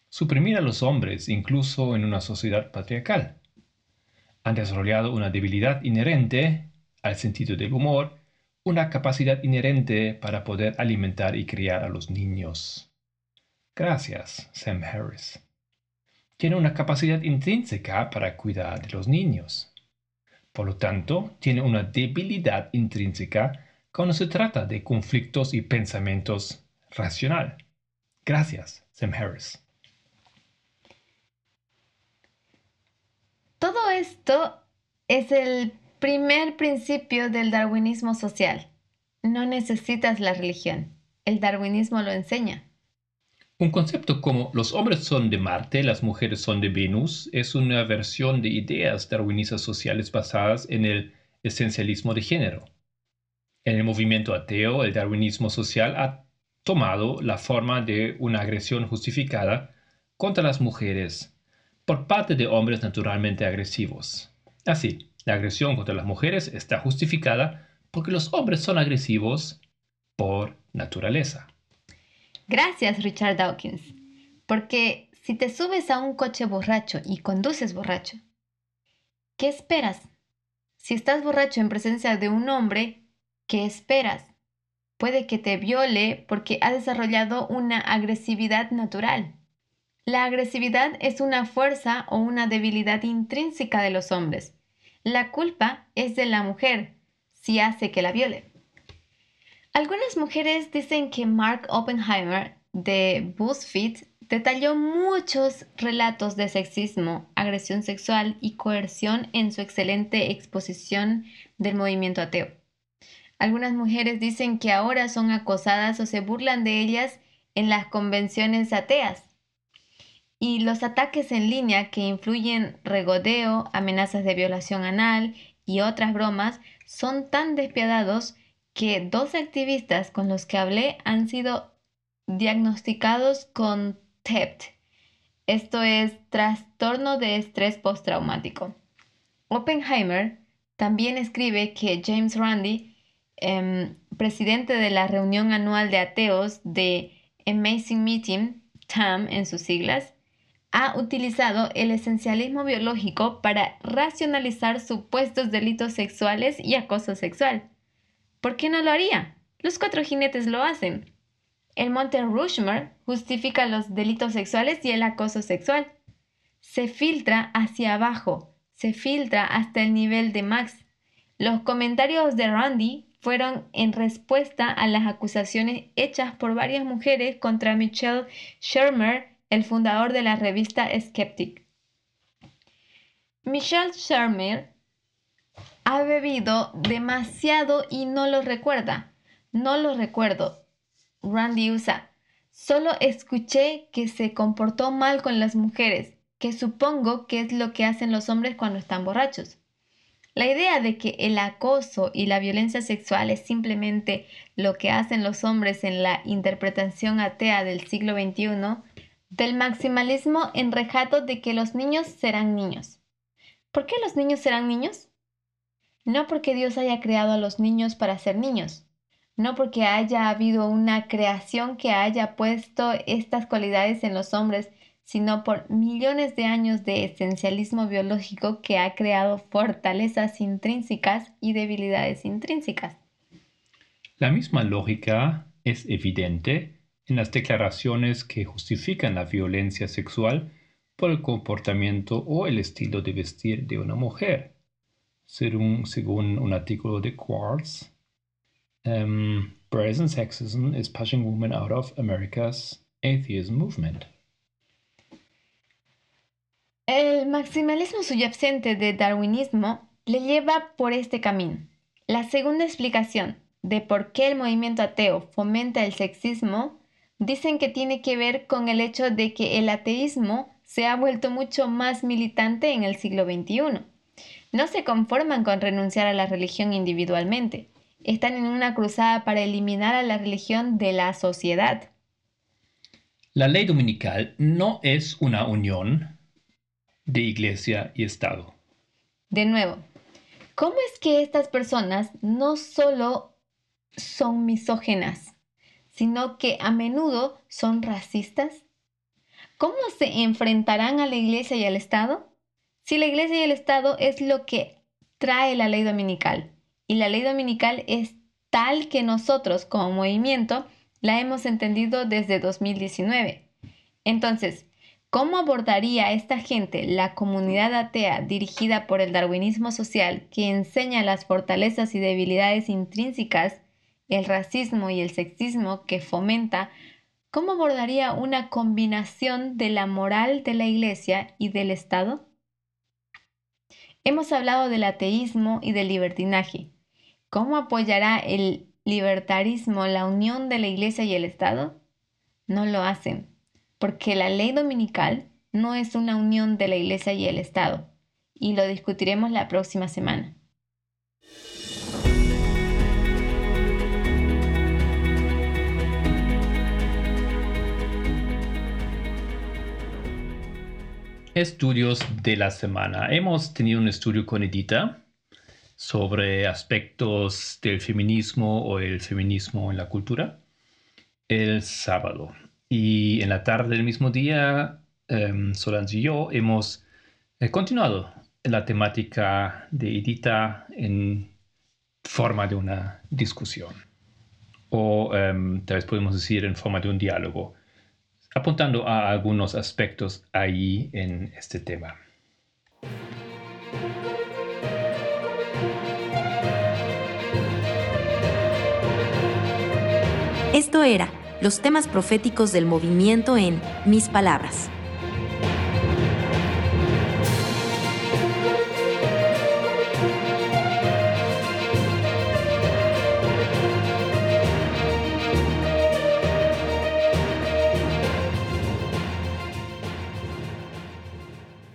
Suprimir a los hombres, incluso en una sociedad patriarcal han desarrollado una debilidad inherente al sentido del humor, una capacidad inherente para poder alimentar y criar a los niños. Gracias, Sam Harris. Tiene una capacidad intrínseca para cuidar de los niños. Por lo tanto, tiene una debilidad intrínseca cuando se trata de conflictos y pensamientos racional. Gracias, Sam Harris. Todo esto es el primer principio del darwinismo social. No necesitas la religión. El darwinismo lo enseña. Un concepto como los hombres son de Marte, las mujeres son de Venus, es una versión de ideas darwinistas sociales basadas en el esencialismo de género. En el movimiento ateo, el darwinismo social ha tomado la forma de una agresión justificada contra las mujeres por parte de hombres naturalmente agresivos. Así, la agresión contra las mujeres está justificada porque los hombres son agresivos por naturaleza. Gracias, Richard Dawkins. Porque si te subes a un coche borracho y conduces borracho, ¿qué esperas? Si estás borracho en presencia de un hombre, ¿qué esperas? Puede que te viole porque ha desarrollado una agresividad natural. La agresividad es una fuerza o una debilidad intrínseca de los hombres. La culpa es de la mujer si hace que la viole. Algunas mujeres dicen que Mark Oppenheimer de BuzzFeed detalló muchos relatos de sexismo, agresión sexual y coerción en su excelente exposición del movimiento ateo. Algunas mujeres dicen que ahora son acosadas o se burlan de ellas en las convenciones ateas y los ataques en línea que influyen regodeo, amenazas de violación anal y otras bromas son tan despiadados que dos activistas con los que hablé han sido diagnosticados con TEPT. Esto es trastorno de estrés postraumático. Oppenheimer también escribe que James Randi, em, presidente de la reunión anual de ateos de Amazing Meeting, TAM en sus siglas, ha utilizado el esencialismo biológico para racionalizar supuestos delitos sexuales y acoso sexual. ¿Por qué no lo haría? Los cuatro jinetes lo hacen. El monte Rushmore justifica los delitos sexuales y el acoso sexual. Se filtra hacia abajo, se filtra hasta el nivel de Max. Los comentarios de Randy fueron en respuesta a las acusaciones hechas por varias mujeres contra Michelle Shermer el fundador de la revista Skeptic. Michelle Shermer ha bebido demasiado y no lo recuerda. No lo recuerdo. Randy usa. Solo escuché que se comportó mal con las mujeres, que supongo que es lo que hacen los hombres cuando están borrachos. La idea de que el acoso y la violencia sexual es simplemente lo que hacen los hombres en la interpretación atea del siglo XXI, del maximalismo enrejato de que los niños serán niños. ¿Por qué los niños serán niños? No porque Dios haya creado a los niños para ser niños, no porque haya habido una creación que haya puesto estas cualidades en los hombres, sino por millones de años de esencialismo biológico que ha creado fortalezas intrínsecas y debilidades intrínsecas. La misma lógica es evidente en las declaraciones que justifican la violencia sexual por el comportamiento o el estilo de vestir de una mujer. Según, según un artículo de Quartz, um, present sexism is pushing women out of America's atheism movement. El maximalismo subyacente de darwinismo le lleva por este camino. La segunda explicación de por qué el movimiento ateo fomenta el sexismo dicen que tiene que ver con el hecho de que el ateísmo se ha vuelto mucho más militante en el siglo XXI. No se conforman con renunciar a la religión individualmente, están en una cruzada para eliminar a la religión de la sociedad. La ley dominical no es una unión de iglesia y Estado. De nuevo, ¿cómo es que estas personas no solo son misógenas, sino que a menudo son racistas? ¿Cómo se enfrentarán a la iglesia y al Estado? Si la iglesia y el Estado es lo que trae la ley dominical y la ley dominical es tal que nosotros como movimiento la hemos entendido desde 2019. Entonces, ¿cómo abordaría esta gente la comunidad atea dirigida por el darwinismo social que enseña las fortalezas y debilidades intrínsecas, el racismo y el sexismo que fomenta? ¿Cómo abordaría una combinación de la moral de la Iglesia y del Estado? Hemos hablado del ateísmo y del libertinaje. ¿Cómo apoyará el libertarismo la unión de la Iglesia y el Estado? No lo hacen, porque la ley dominical no es una unión de la Iglesia y el Estado, y lo discutiremos la próxima semana. Estudios de la semana. Hemos tenido un estudio con Edita sobre aspectos del feminismo o el feminismo en la cultura el sábado. Y en la tarde del mismo día, um, Solange y yo hemos eh, continuado la temática de Edita en forma de una discusión. O em, tal vez podemos decir en forma de un diálogo, apuntando a algunos aspectos ahí en este tema. Esto era los temas proféticos del movimiento en Mis Palabras.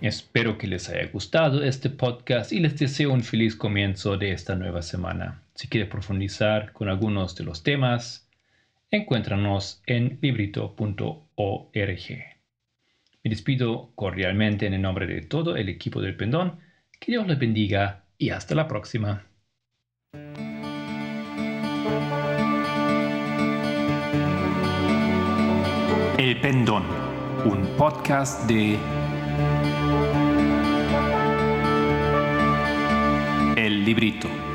Espero que les haya gustado este podcast y les deseo un feliz comienzo de esta nueva semana. Si quiere profundizar con algunos de los temas, encuéntranos en librito.org. Me despido cordialmente en el nombre de todo el equipo del Pendón. Que Dios les bendiga y hasta la próxima. El Pendón, un podcast de Librito.